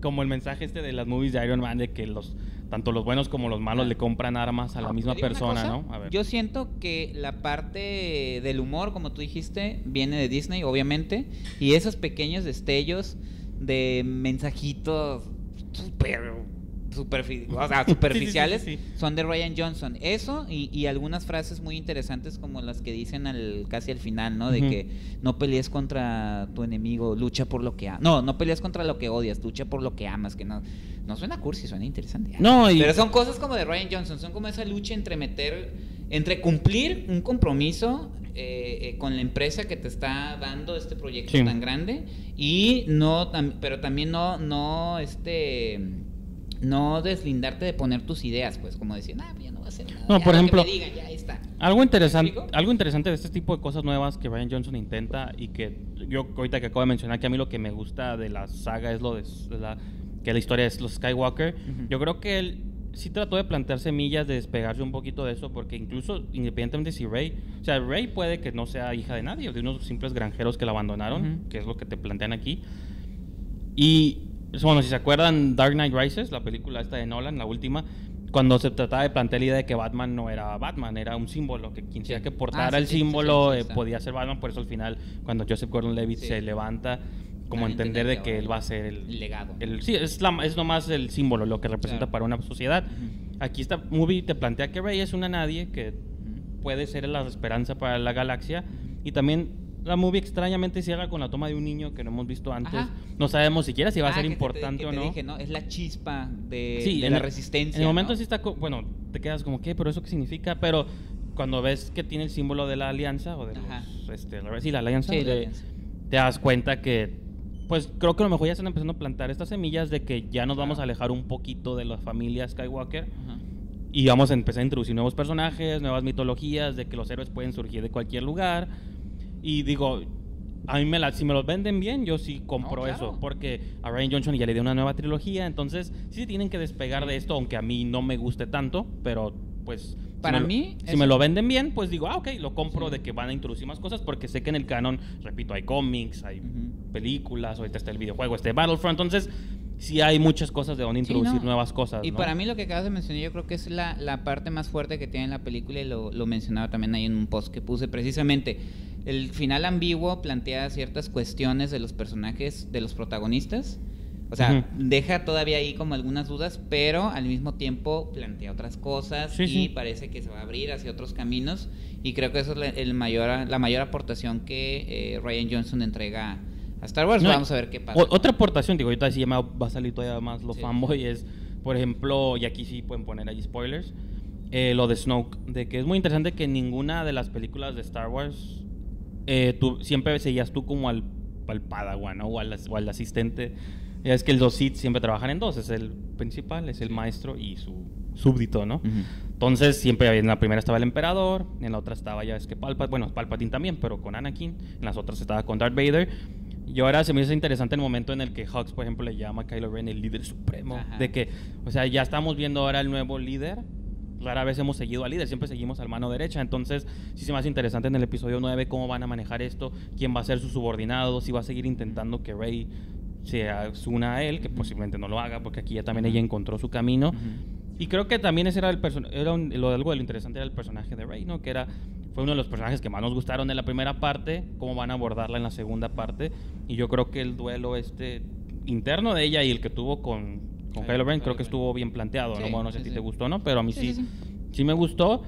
Speaker 1: como el mensaje este de las movies de Iron Man de que los tanto los buenos como los malos le compran armas a la misma persona,
Speaker 2: cosa,
Speaker 1: ¿no? A ver.
Speaker 2: Yo siento que la parte del humor, como tú dijiste, viene de Disney, obviamente, y esos pequeños destellos de mensajitos súper superfi- o sea, superficiales
Speaker 1: sí, sí.
Speaker 2: son de Ryan Johnson. Eso y, y algunas frases muy interesantes como las que dicen al, casi al final, ¿no? De que no pelees contra tu enemigo, lucha por lo que amas. No, no pelees contra lo que odias, lucha por lo que amas, que no, no suena cursi, suena interesante.
Speaker 1: No, y
Speaker 2: Pero son cosas como de Ryan Johnson, son como esa lucha entre meter, entre cumplir un compromiso eh, eh, con la empresa que te está dando este proyecto tan grande y no, tam- pero también no, no, este, no deslindarte de poner tus ideas, pues, como decir, ah, ya no va a hacer nada.
Speaker 1: No,
Speaker 2: ya
Speaker 1: por
Speaker 2: que
Speaker 1: ejemplo,
Speaker 2: me digan, ya ahí está.
Speaker 1: Algo interesante, algo interesante de este tipo de cosas nuevas que Ryan Johnson intenta y que yo ahorita que acabo de mencionar que a mí lo que me gusta de la saga es lo de, de la que la historia es los Skywalker. Yo creo que él sí trató de plantear semillas de despegarse un poquito de eso porque incluso independientemente si Rey, o sea, Rey puede que no sea hija de nadie, de unos simples granjeros que la abandonaron, que es lo que te plantean aquí. Y bueno, si se acuerdan Dark Knight Rises, la película esta de Nolan, la última, cuando se trataba de plantear la idea de que Batman no era Batman, era un símbolo, que quien sea
Speaker 2: Sí.
Speaker 1: que
Speaker 2: Ah,
Speaker 1: portara
Speaker 2: sí,
Speaker 1: el
Speaker 2: sí, sí,
Speaker 1: símbolo
Speaker 2: sí, sí,
Speaker 1: eh, podía ser Batman, por eso al final cuando Joseph Gordon-Levitt se levanta, como entender de que él va a ser
Speaker 2: el legado.
Speaker 1: el- sí, es, la, es nomás el símbolo, lo que representa
Speaker 2: Claro.
Speaker 1: para una sociedad.
Speaker 2: Ujú.
Speaker 1: Aquí esta movie te plantea que Rey es una nadie, que
Speaker 2: Ujú.
Speaker 1: puede ser la esperanza para la galaxia. Y también la movie extrañamente cierra con la toma de un niño que no hemos visto antes.
Speaker 2: Ajá.
Speaker 1: No sabemos siquiera si va a
Speaker 2: Ah,
Speaker 1: ser
Speaker 2: te-
Speaker 1: importante o no.
Speaker 2: dije, ¿no? Es la chispa de,
Speaker 1: Sí,
Speaker 2: de
Speaker 1: en
Speaker 2: la
Speaker 1: el-
Speaker 2: resistencia.
Speaker 1: En el momento
Speaker 2: ¿no?
Speaker 1: sí está, bueno, te quedas como, ¿qué? ¿Pero eso qué significa? Pero cuando ves que tiene el símbolo de la alianza, o de los, este, la, sí, la alianza,
Speaker 2: Sí, la
Speaker 1: de-
Speaker 2: alianza.
Speaker 1: te das cuenta que, pues creo que a lo mejor ya están empezando a plantar estas semillas de que ya nos vamos a alejar un poquito de la familia Skywalker.
Speaker 2: Ajá.
Speaker 1: Y vamos a empezar a introducir nuevos personajes, nuevas mitologías, de que los héroes pueden surgir de cualquier lugar. Y digo, a mí me la, si me los venden bien, yo sí compro
Speaker 2: No, claro.
Speaker 1: eso. Porque a Ryan Johnson ya le dio una nueva trilogía, entonces sí tienen que despegar de esto, aunque a mí no me guste tanto, pero pues... si
Speaker 2: Para
Speaker 1: me lo-
Speaker 2: mí,
Speaker 1: Si
Speaker 2: es-
Speaker 1: me lo venden bien, pues digo, ah, ok, lo compro
Speaker 2: Sí.
Speaker 1: de que van a introducir más cosas, porque sé que en el canon, repito, hay cómics, hay películas, ahorita está el videojuego, este Battlefront, entonces sí hay muchas cosas de donde
Speaker 2: Sí,
Speaker 1: introducir
Speaker 2: no.
Speaker 1: nuevas cosas.
Speaker 2: Y
Speaker 1: ¿no?
Speaker 2: para mí lo que acabas de mencionar yo creo que es la, la parte más fuerte que tiene la película y lo, lo mencionaba también ahí en un post que puse precisamente. El final ambiguo plantea ciertas cuestiones de los personajes, de los protagonistas. O sea, deja todavía ahí como algunas dudas, pero al mismo tiempo plantea otras cosas
Speaker 1: Sí,
Speaker 2: y
Speaker 1: sí.
Speaker 2: parece que se va a abrir hacia otros caminos. Y creo que eso es la, el mayor, la mayor aportación que eh, Ryan Johnson entrega a Star Wars.
Speaker 1: No,
Speaker 2: Vamos a ver qué pasa.
Speaker 1: o- otra aportación, digo, ahorita sí ya me va a salir todavía más lo
Speaker 2: Sí.
Speaker 1: fanboy, es, por ejemplo, y aquí sí pueden poner ahí spoilers, eh, lo de Snoke, de que es muy interesante que ninguna de las películas de Star Wars eh, tú siempre seguías tú como al, al Padawan ¿no? o, al, o al asistente. Ya Es que los Sith siempre trabajan en dos, es el principal, es el maestro y su súbdito, ¿no?
Speaker 2: Ujú.
Speaker 1: Entonces, siempre en la primera estaba el emperador, en la otra estaba ya es que Palpatine, bueno, Palpatine también, pero con Anakin, en las otras estaba con Darth Vader. Y ahora se me hizo interesante el momento en el que Hux, por ejemplo, le llama a Kylo Ren el líder supremo.
Speaker 2: Ajá.
Speaker 1: De que, o sea, ya estamos viendo ahora el nuevo líder. Rara vez hemos seguido al líder, siempre seguimos al mano derecha. Entonces, sí se me hace interesante en el episodio 9 cómo van a manejar esto, quién va a ser su subordinado, si va a seguir intentando que Rey se una a él, que posiblemente no lo haga, porque aquí ya también ella encontró su camino. Y creo que también ese era el person- era un- lo, algo de lo interesante era el personaje de Rey, ¿no? Que era fue uno de los personajes que más nos gustaron en la primera parte, cómo van a abordarla en la segunda parte. Y yo creo que el duelo este interno de ella y el que tuvo con, con
Speaker 2: Sí,
Speaker 1: Kylo Ren creo que estuvo bien planteado,
Speaker 2: Sí,
Speaker 1: ¿no? Bueno, no sé
Speaker 2: sí,
Speaker 1: si
Speaker 2: sí.
Speaker 1: te gustó o no, pero a mí
Speaker 2: Sí,
Speaker 1: sí,
Speaker 2: sí,
Speaker 1: sí, me gustó.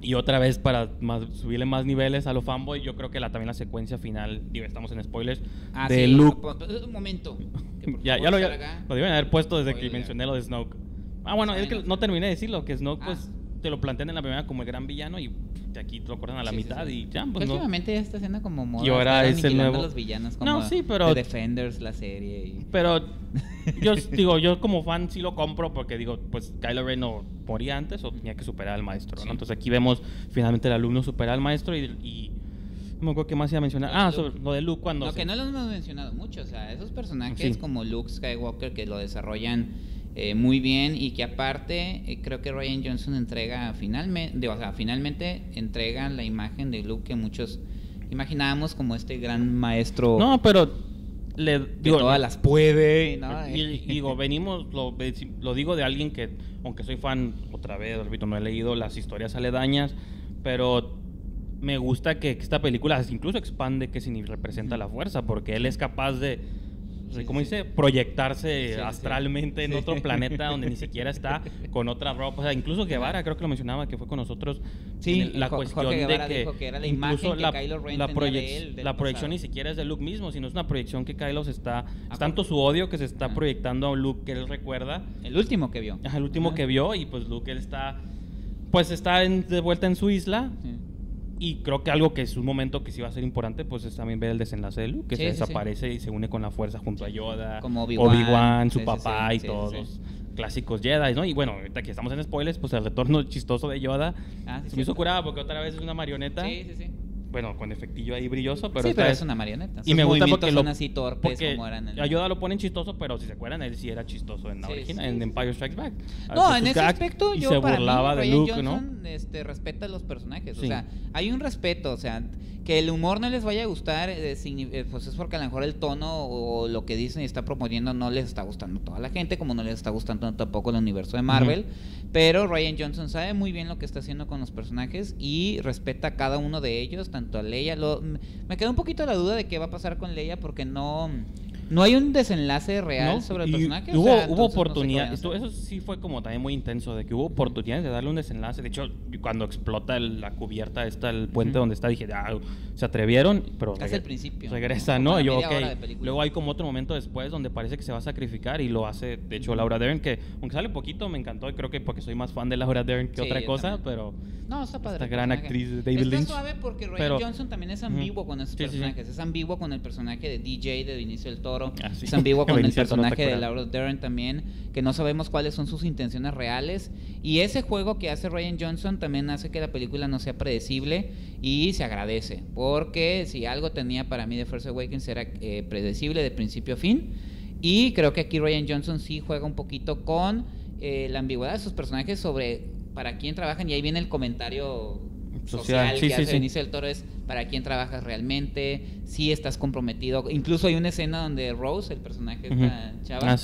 Speaker 1: Y otra vez, para más- subirle más niveles a lo fanboy, yo creo que la, también la secuencia final, digo, estamos en spoilers,
Speaker 2: Ah,
Speaker 1: de
Speaker 2: sí,
Speaker 1: Luke
Speaker 2: Un momento.
Speaker 1: Ya, ya lo,
Speaker 2: salga.
Speaker 1: lo deben haber puesto desde que mencioné lo de Snoke. Ah, bueno, es que no terminé de decirlo, que Snoke
Speaker 2: Ah.
Speaker 1: pues te lo plantean en la primera como el gran villano y de aquí te lo cortan a la
Speaker 2: Sí,
Speaker 1: mitad
Speaker 2: sí.
Speaker 1: y ya,
Speaker 2: Que
Speaker 1: pues no.
Speaker 2: Últimamente ya está haciendo como moda.
Speaker 1: Y ahora es el nuevo-
Speaker 2: los villanos como
Speaker 1: No, sí, pero-
Speaker 2: The Defenders, la serie. y-
Speaker 1: Pero yo digo, yo como fan sí lo compro porque digo, pues Kylo Ren no moría antes o tenía que superar al maestro, ¿no? Entonces aquí vemos finalmente el alumno superar al maestro y, y no me acuerdo qué más iba a mencionar. Ah, sobre lo de Luke cuando
Speaker 2: Lo
Speaker 1: se-
Speaker 2: que no lo hemos mencionado mucho, o sea, esos personajes
Speaker 1: Sí.
Speaker 2: como Luke Skywalker que lo desarrollan eh, muy bien y que aparte eh, creo que Ryan Johnson entrega finalmente, o sea, finalmente entrega la imagen de Luke que muchos imaginábamos como este gran maestro
Speaker 1: No, pero le
Speaker 2: que
Speaker 1: digo,
Speaker 2: todas las puede, ¿no?
Speaker 1: Y, y digo, venimos, lo, lo digo de alguien que, aunque soy fan, otra vez, repito, no he leído las historias aledañas, pero me gusta que esta película incluso expande qué significa representa la fuerza, porque él es capaz de,
Speaker 2: Sí,
Speaker 1: ¿cómo
Speaker 2: sí.
Speaker 1: dice? Proyectarse
Speaker 2: Sí,
Speaker 1: astralmente en otro planeta donde ni siquiera está con otra ropa. O sea, incluso Guevara, creo que lo mencionaba, que fue con nosotros.
Speaker 2: Sí,
Speaker 1: el- la
Speaker 2: Jo-
Speaker 1: cuestión
Speaker 2: Jorge Guevara
Speaker 1: de que,
Speaker 2: dijo que era la
Speaker 1: incluso
Speaker 2: imagen que
Speaker 1: la,
Speaker 2: Kylo Ren
Speaker 1: la,
Speaker 2: tenía de él del
Speaker 1: la proyección
Speaker 2: pasado.
Speaker 1: ni siquiera es de Luke mismo, sino es una proyección que Kylo se está...
Speaker 2: Ah,
Speaker 1: Es tanto su odio que se está
Speaker 2: Ajá.
Speaker 1: proyectando a un Luke que él recuerda.
Speaker 2: El último que vio.
Speaker 1: Ajá, el último
Speaker 2: Ajá.
Speaker 1: que vio y pues Luke él está... Pues está en- de vuelta en su isla
Speaker 2: Sí.
Speaker 1: Y creo que algo que es un momento que sí va a ser importante pues es también ver el desenlace de Luke, que
Speaker 2: Sí,
Speaker 1: se
Speaker 2: sí, sí.
Speaker 1: desaparece y se une con la fuerza junto a Yoda,
Speaker 2: Como Obi-Wan.
Speaker 1: Su papá y todos los clásicos Jedi, ¿no? Y bueno, ahorita que estamos en spoilers, pues el retorno chistoso de Yoda
Speaker 2: Ah, sí,
Speaker 1: se me hizo curada porque otra vez es una marioneta.
Speaker 2: Sí, sí, sí.
Speaker 1: Bueno, con efectillo ahí brilloso, pero
Speaker 2: sí, pero es una marioneta.
Speaker 1: y me gusta porque lo,
Speaker 2: son así torpes
Speaker 1: porque
Speaker 2: como eran en
Speaker 1: a Yoda lo ponen chistoso, pero si se acuerdan, él sí era chistoso en la
Speaker 2: Sí,
Speaker 1: original,
Speaker 2: sí,
Speaker 1: en. Empire Strikes Back.
Speaker 2: No, en ese aspecto yo
Speaker 1: se
Speaker 2: para
Speaker 1: burlaba
Speaker 2: mí,
Speaker 1: de Luke, ¿no?
Speaker 2: Johnson este, respeta a los personajes. O sea, hay un respeto. O sea, que el humor no les vaya a gustar, eh, eh, pues es porque a lo mejor el tono o lo que dicen y está proponiendo no les está gustando a toda la gente, como no les está gustando tampoco el universo de Marvel. Pero Ryan Johnson sabe muy bien lo que está haciendo con los personajes y respeta a cada uno de ellos, tanto a Leia. Lo, me queda un poquito la duda de qué va a pasar con Leia porque no, no hay un desenlace real
Speaker 1: ¿no?
Speaker 2: sobre el personaje. o
Speaker 1: Hubo,
Speaker 2: sea,
Speaker 1: hubo
Speaker 2: entonces no sé qué
Speaker 1: oportunidad,
Speaker 2: vayan a
Speaker 1: esto-
Speaker 2: hacer.
Speaker 1: eso sí fue como también muy intenso, de que hubo oportunidades de darle un desenlace. De hecho, cuando explota el- la cubierta, está el puente donde está, dije, ah, se atrevieron, pero
Speaker 2: Es el principio,
Speaker 1: Regresa, ¿no? yo,
Speaker 2: de.
Speaker 1: Luego hay como otro momento después donde parece que se va a sacrificar y lo hace, de hecho, Laura Dern, que aunque sale poquito, me encantó y creo que porque soy más fan de Laura Dern que
Speaker 2: Sí,
Speaker 1: otra cosa, pero
Speaker 2: No, está padre.
Speaker 1: esta gran actriz David
Speaker 2: está
Speaker 1: Lynch.
Speaker 2: suave porque Ryan
Speaker 1: Pero-
Speaker 2: Johnson también es ambiguo con esos
Speaker 1: Sí, sí, sí.
Speaker 2: personajes. Es ambiguo con el personaje de DJ de Vinicio del Toro.
Speaker 1: Ah, sí.
Speaker 2: Es ambiguo con el personaje de. Laura Dern también, que no sabemos cuáles son sus intenciones reales. Y ese juego que hace Ryan Johnson también hace que la película no sea predecible y se agradece. Porque si algo tenía para mí de First Awakens era eh, predecible de principio a fin. Y creo que aquí Ryan Johnson sí juega un poquito con eh, la ambigüedad de sus personajes sobre para quién trabajan. Y ahí viene el comentario social,
Speaker 1: Social, sí,
Speaker 2: que
Speaker 1: sí,
Speaker 2: hace
Speaker 1: sí.
Speaker 2: Benicio del Toro es para quién trabajas realmente, si estás comprometido. Incluso hay una escena donde Rose, el personaje de esta
Speaker 1: Ujú.
Speaker 2: chava,
Speaker 1: Ah,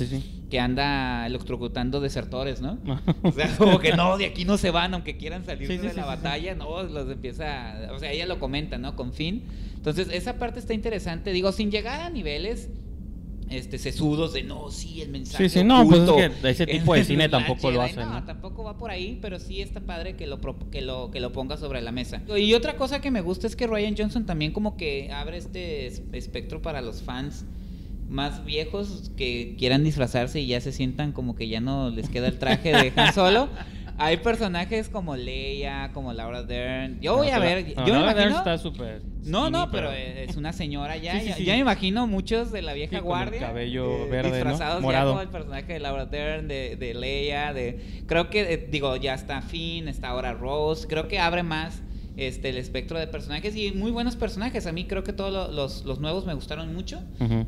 Speaker 2: que anda electrocutando desertores, ¿no? O sea, como que no, de aquí no se van, aunque quieran salir
Speaker 1: Sí, sí,
Speaker 2: de la batalla, no, los empieza, o sea, ella lo comenta, ¿no? Con fin. Entonces, esa parte está interesante, digo, sin llegar a niveles este sesudos de no, sí, el mensaje.
Speaker 1: Sí, sí, no, pues es que ese tipo de cine tampoco lo
Speaker 2: Jedi".
Speaker 1: hace,
Speaker 2: No,
Speaker 1: ¿no?
Speaker 2: tampoco va por ahí, pero sí está padre que lo, que lo que lo ponga sobre la mesa. Y otra cosa que me gusta es que Ryan Johnson también como que abre este es- espectro para los fans más viejos que quieran disfrazarse y ya se sientan como que ya no les queda el traje de Han Solo. Hay personajes como Leia, como Laura Dern. Yo voy a ver,
Speaker 1: No,
Speaker 2: yo me
Speaker 1: Laura Dern está súper.
Speaker 2: no, no, pero es una señora ya.
Speaker 1: Sí, sí,
Speaker 2: ya,
Speaker 1: sí.
Speaker 2: ya me imagino muchos de la vieja
Speaker 1: Sí, con el
Speaker 2: guardia.
Speaker 1: cabello
Speaker 2: eh,
Speaker 1: verde, ¿no?
Speaker 2: Disfrazados ya
Speaker 1: Morado.
Speaker 2: como el personaje de Laura Dern, de, de Leia, de... Creo que, eh, digo, ya está Finn, está ahora Rose. Creo que abre más este el espectro de personajes y muy buenos personajes. A mí creo que todos lo- los, los nuevos me gustaron mucho.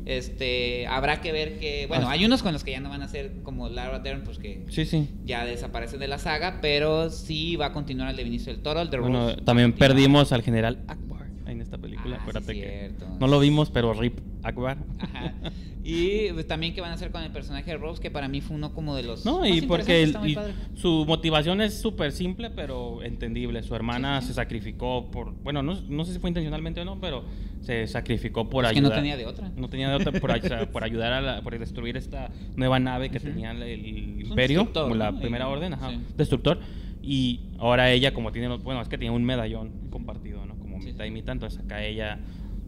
Speaker 2: Este, habrá que ver que... Bueno,
Speaker 1: Ah.
Speaker 2: hay unos con los que ya no van a ser como Laura Dern, pues que
Speaker 1: Sí, sí.
Speaker 2: ya desaparecen de la saga, pero sí va a continuar el de Benicio del Toro, el de
Speaker 1: Bueno, también perdimos al general Akbar en esta película.
Speaker 2: Ah, sí,
Speaker 1: Acuérdate que no lo vimos, pero Rip Akbar.
Speaker 2: Ajá. Y pues, también que van a hacer con el personaje de Rose, que para mí fue uno como de los.
Speaker 1: No,
Speaker 2: más
Speaker 1: y porque el- y su motivación es súper simple, pero entendible. Su hermana se sacrificó por. Bueno, no, no sé si fue intencionalmente o no, pero se sacrificó por
Speaker 2: Es que
Speaker 1: ayudar.
Speaker 2: no tenía de otra.
Speaker 1: No tenía de otra por, por ayudar a la, por destruir esta nueva nave que tenía el, imperio, como la
Speaker 2: ¿no?
Speaker 1: primera orden, ajá, destructor. Y ahora ella, como tiene, bueno, es que tiene un medallón compartido. Como
Speaker 2: Sí,
Speaker 1: mitad y mitad, entonces acá ella.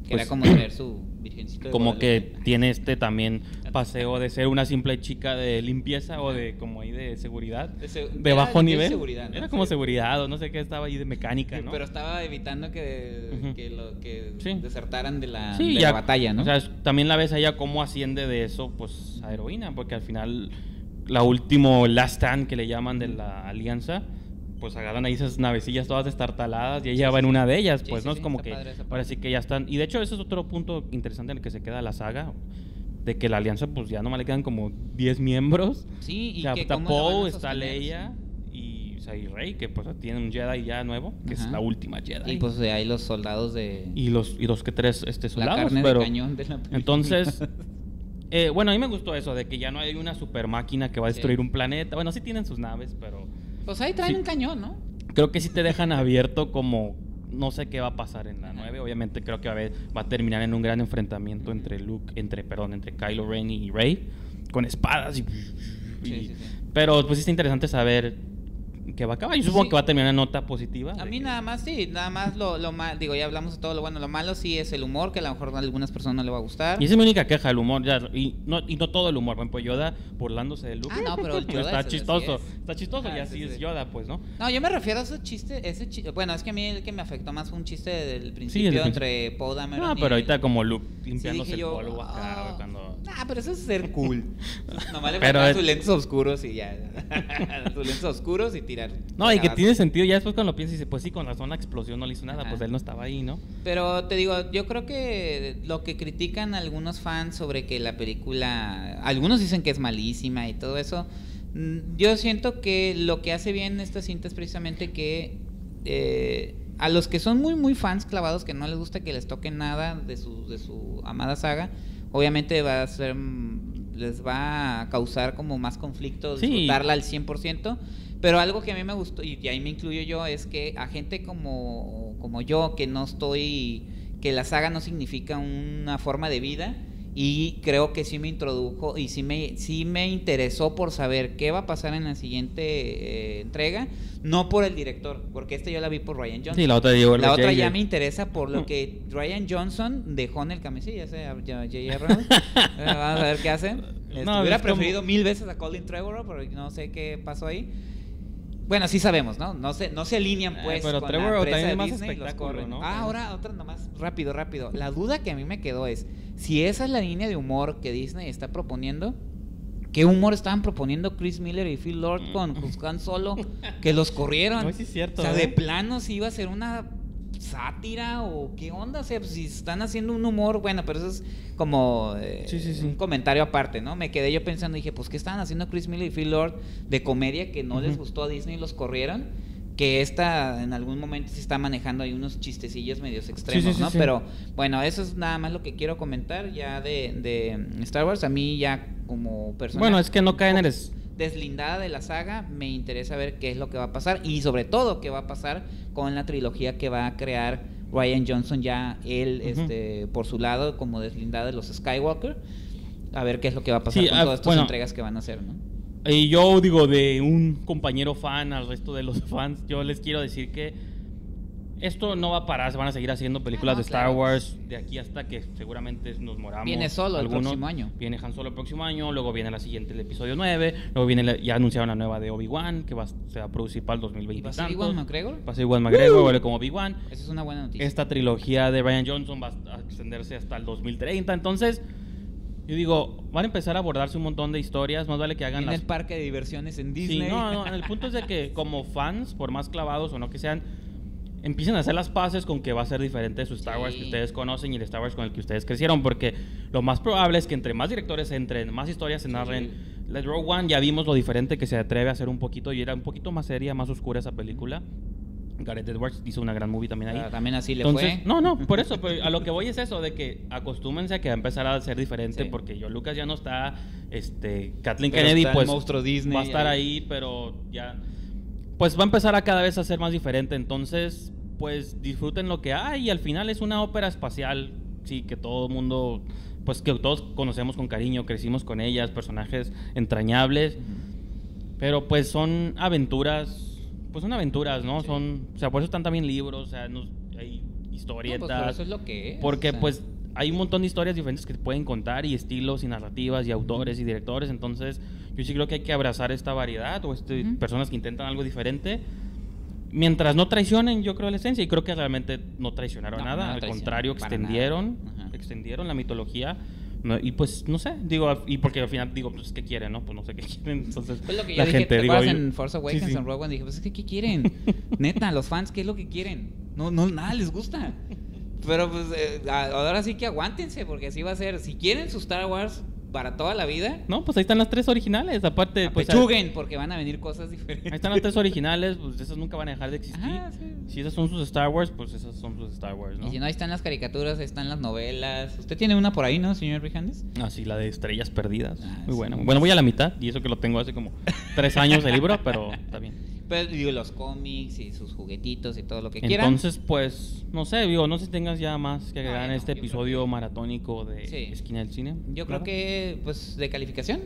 Speaker 2: Que
Speaker 1: pues,
Speaker 2: era como traer su virgencito de
Speaker 1: como que tiene este también paseo de ser una simple chica de limpieza o de como ahí de seguridad
Speaker 2: De se-
Speaker 1: de bajo nivel
Speaker 2: seguridad, ¿no?
Speaker 1: era como
Speaker 2: Sí.
Speaker 1: seguridad o no sé qué estaba ahí de mecánica no
Speaker 2: Pero estaba evitando que,
Speaker 1: Ujú.
Speaker 2: que, lo, que
Speaker 1: Sí.
Speaker 2: desertaran de la, de
Speaker 1: ya
Speaker 2: la batalla, ¿no?
Speaker 1: o sea también la ves a ella cómo asciende de eso pues a heroína porque al final la último last stand que le llaman de la alianza pues agarran ahí esas navecillas todas destartaladas y ella va en una de ellas pues
Speaker 2: sí,
Speaker 1: no
Speaker 2: sí,
Speaker 1: es como que
Speaker 2: padre
Speaker 1: ahora sí que ya están y de hecho eso es otro punto interesante en el que se queda la saga de que la alianza pues ya nomás le quedan como 10 miembros
Speaker 2: sí, y
Speaker 1: o sea,
Speaker 2: que
Speaker 1: está
Speaker 2: la
Speaker 1: Poe, está Leia y, o sea, y Rey, que pues tiene un Jedi ya nuevo, que es la última. Jedi.
Speaker 2: Y pues de ahí los soldados de.
Speaker 1: y los y dos que tres este
Speaker 2: la
Speaker 1: soldados,
Speaker 2: carne
Speaker 1: pero
Speaker 2: de cañón de la
Speaker 1: entonces eh, bueno, a mí me gustó eso de que ya no hay una super máquina que va a
Speaker 2: Sí.
Speaker 1: destruir un planeta. Bueno, sí tienen sus naves, pero
Speaker 2: Pues ahí traen
Speaker 1: Sí.
Speaker 2: un cañón, ¿no?
Speaker 1: creo que sí te dejan abierto como no sé qué va a pasar en la
Speaker 2: Ajá.
Speaker 1: 9. Obviamente creo que va a, haber- va a terminar en un gran enfrentamiento entre Luke, entre perdón, entre Kylo Ren y Rey con espadas y, y-
Speaker 2: Sí, sí, sí.
Speaker 1: pero pues sí está interesante saber qué va a acabar. Yo supongo
Speaker 2: Sí.
Speaker 1: que va a terminar en nota positiva.
Speaker 2: A mí
Speaker 1: que-
Speaker 2: nada más, sí, nada más lo, lo mal, digo, ya hablamos de todo lo bueno, lo malo sí es el humor, que a lo mejor a algunas personas no le va a gustar.
Speaker 1: Y esa es mi única queja, el humor. Ya, y, no, y no todo el humor. Por ejemplo, Yoda burlándose de Luke.
Speaker 2: Ah, no, pero el Yoda
Speaker 1: está
Speaker 2: es-
Speaker 1: chistoso.
Speaker 2: es.
Speaker 1: Está chistoso
Speaker 2: Ajá,
Speaker 1: y así
Speaker 2: sí,
Speaker 1: es
Speaker 2: sí.
Speaker 1: Yoda, pues, ¿no?
Speaker 2: No, yo me refiero a ese chiste, ese chi- bueno, es que a mí el que me afectó más fue un chiste del principio
Speaker 1: el
Speaker 2: entre Poe Dameron
Speaker 1: No,
Speaker 2: y-
Speaker 1: pero ahorita como Luke limpiándose el
Speaker 2: yo,
Speaker 1: polvo acá,
Speaker 2: ah,
Speaker 1: cuando...
Speaker 2: Ah, pero eso es ser cool. Nomás le
Speaker 1: Pero
Speaker 2: sus lentes oscuros y ya. sus lentes oscuros y tirar.
Speaker 1: No, y que tiene sentido. Ya después cuando lo piensas, dices, pues sí, con razón la explosión no le hizo nada.
Speaker 2: Ajá.
Speaker 1: Pues él no estaba ahí, ¿no?
Speaker 2: Pero te digo, yo creo que lo que critican algunos fans sobre que la película, algunos dicen que es malísima y todo eso, mm, yo siento que lo que hace bien esta cinta es precisamente que eh, a los que son muy muy fans clavados que no les gusta que les toque nada de su, de su amada saga, obviamente va a ser mm, les va a causar como más conflicto
Speaker 1: Sí.
Speaker 2: disfrutarla al 100%, pero algo que a mí me gustó, y ahí me incluyo yo, es que a gente como, como yo, que no estoy, que la saga no significa una forma de vida, y creo que sí me introdujo y sí me, sí me interesó por saber qué va a pasar en la siguiente eh, entrega, no por el director, porque este yo la vi por Ryan Johnson.
Speaker 1: Sí, la otra digo,
Speaker 2: La otra ya me interesa por lo que Ryan Johnson dejó en el ya. Abrams. Eh, Vamos a ver qué hace.
Speaker 1: No,
Speaker 2: hubiera
Speaker 1: como-
Speaker 2: preferido mil veces a Colin Trevorrow, pero no sé qué pasó ahí. Bueno, sí sabemos, ¿no? No se, no se alinean,
Speaker 1: Eh,
Speaker 2: pues,
Speaker 1: pero
Speaker 2: con
Speaker 1: Trevorrow
Speaker 2: la empresa
Speaker 1: también
Speaker 2: de
Speaker 1: más
Speaker 2: Disney
Speaker 1: espectáculo. ¿no?
Speaker 2: Ah, ahora otra nomás, rápido, rápido. La duda que a mí me quedó es, si esa es la línea de humor que Disney está proponiendo, ¿qué humor estaban proponiendo Chris Miller y Phil Lord con Han Solo? Que los corrieron.
Speaker 1: No, sí es cierto,
Speaker 2: O sea,
Speaker 1: ¿eh?
Speaker 2: de plano si iba a ser una sátira o qué onda, o sea, pues, si están haciendo un humor, bueno, pero eso es como eh,
Speaker 1: Sí, sí, sí.
Speaker 2: un comentario aparte, ¿no? Me quedé yo pensando, dije, pues, ¿qué estaban haciendo Chris Miller y Phil Lord de comedia que no les gustó a Disney y los corrieron? Que esta en algún momento se está manejando ahí unos chistecillos medios extremos, ¿no? Pero bueno, eso es nada más lo que quiero comentar ya de, de Star Wars. A mí ya como persona
Speaker 1: Bueno, es que no caen en el...
Speaker 2: deslindada de la saga, me interesa ver qué es lo que va a pasar y sobre todo qué va a pasar con la trilogía que va a crear Ryan Johnson ya él este por su lado como deslindada de los Skywalker. a ver qué es lo que va a pasar
Speaker 1: Sí,
Speaker 2: con
Speaker 1: ah,
Speaker 2: todas estas
Speaker 1: bueno.
Speaker 2: entregas que van a hacer, ¿no?
Speaker 1: Y yo digo, de un compañero fan al resto de los fans, yo les quiero decir que esto no va a parar, se van a seguir haciendo películas
Speaker 2: Ah, no,
Speaker 1: de Star
Speaker 2: claro.
Speaker 1: Wars de aquí hasta que seguramente nos moramos.
Speaker 2: Viene Solo el próximo año.
Speaker 1: Viene Han Solo el próximo año, luego viene la siguiente, el episodio 9, luego viene, la- ya anunciaron la nueva de Obi-Wan, que va, se va a producir para el 2020.
Speaker 2: ¿Y va a
Speaker 1: y
Speaker 2: ser
Speaker 1: tantos.
Speaker 2: Iwan McGregor?
Speaker 1: Va a ser Iwan McGregor, vuelve como Obi-Wan.
Speaker 2: Esa es una buena noticia.
Speaker 1: Esta trilogía de Ryan Johnson va a extenderse hasta el 2030. Entonces, yo digo, van a empezar a abordarse un montón de historias. Más vale que hagan
Speaker 2: en
Speaker 1: las
Speaker 2: el parque de diversiones en
Speaker 1: Sí,
Speaker 2: Disney.
Speaker 1: no, no, el punto es de que como fans, por más clavados o no que sean, empiecen a hacer las paces con que va a ser diferente de su Star Wars que
Speaker 2: Sí.
Speaker 1: ustedes conocen y el Star Wars con el que ustedes crecieron, porque lo más probable es que entre más directores entren, más historias se narren. La Rogue One ya vimos lo diferente que se atreve a hacer un poquito y era un poquito más seria, más oscura esa película. Gareth Edwards hizo una gran movie también ahí.
Speaker 2: Ah, también así le
Speaker 1: Entonces,
Speaker 2: fue.
Speaker 1: no, no, por eso, pero a lo que voy es eso, de que acostúmense a que va a empezar a ser diferente,
Speaker 2: Sí.
Speaker 1: porque yo Lucas ya no está, este, Kathleen
Speaker 2: Pero
Speaker 1: Kennedy pues
Speaker 2: monstruo Disney
Speaker 1: va a estar
Speaker 2: ahí,
Speaker 1: pero ya, pues va a empezar a cada vez a ser más diferente, entonces, pues disfruten lo que hay y al final es una ópera espacial, sí, que todo el mundo, pues que todos conocemos con cariño, crecimos con ellas, personajes entrañables, pero pues son aventuras, pues son aventuras, ¿no?
Speaker 2: Sí.
Speaker 1: Son, o sea, por eso están también libros, o sea, nos- hay
Speaker 2: No,
Speaker 1: historietas.
Speaker 2: pues por eso es lo que es.
Speaker 1: Porque
Speaker 2: o sea,
Speaker 1: pues hay un montón de historias diferentes que te pueden contar y estilos y narrativas y autores y directores, entonces yo sí creo que hay que abrazar esta variedad o este,
Speaker 2: Ujú.
Speaker 1: personas que intentan algo diferente. Mientras no traicionen, yo creo la esencia y creo que realmente no traicionaron
Speaker 2: No,
Speaker 1: nada,
Speaker 2: no
Speaker 1: al
Speaker 2: traicionaron,
Speaker 1: contrario, extendieron, extendieron la mitología. no, y pues no sé, digo, y porque al final digo, pues qué quieren, ¿no? Pues no sé qué quieren, entonces
Speaker 2: Fue lo que yo
Speaker 1: la
Speaker 2: dije,
Speaker 1: gente
Speaker 2: ¿te
Speaker 1: digo, yo-
Speaker 2: en Force
Speaker 1: sí,
Speaker 2: Awakens
Speaker 1: sí.
Speaker 2: en Rogue One? Dije, pues es que ¿qué quieren? Neta, los fans, ¿qué es lo que quieren? No, no, nada les gusta. Pero pues eh, ahora sí que aguántense, porque así va a ser. Si quieren su Star Wars para toda la vida,
Speaker 1: No, pues ahí están las tres originales, aparte pues
Speaker 2: apechuguen, porque van a venir cosas diferentes.
Speaker 1: Ahí están las tres originales, pues esas nunca van a dejar de existir.
Speaker 2: Ajá, sí.
Speaker 1: Si esas son sus Star Wars, pues esas son sus Star Wars, ¿no?
Speaker 2: Y si no, ahí están las caricaturas, ahí están las novelas. Usted tiene una por ahí, ¿no, señor Rijandes?
Speaker 1: Ah, sí, la de Estrellas Perdidas.
Speaker 2: Ah,
Speaker 1: Muy
Speaker 2: sí.
Speaker 1: bueno. Bueno, voy a la mitad, y eso que lo tengo hace como tres años el libro, pero está bien.
Speaker 2: Pero digo, los cómics y sus juguetitos y todo lo que quieran.
Speaker 1: Entonces, pues, no sé, digo, no sé si tengas ya más que agregar en
Speaker 2: no,
Speaker 1: este episodio
Speaker 2: que-
Speaker 1: maratónico de
Speaker 2: Sí.
Speaker 1: Esquina del Cine.
Speaker 2: Yo
Speaker 1: Claro.
Speaker 2: creo que, pues, de calificación,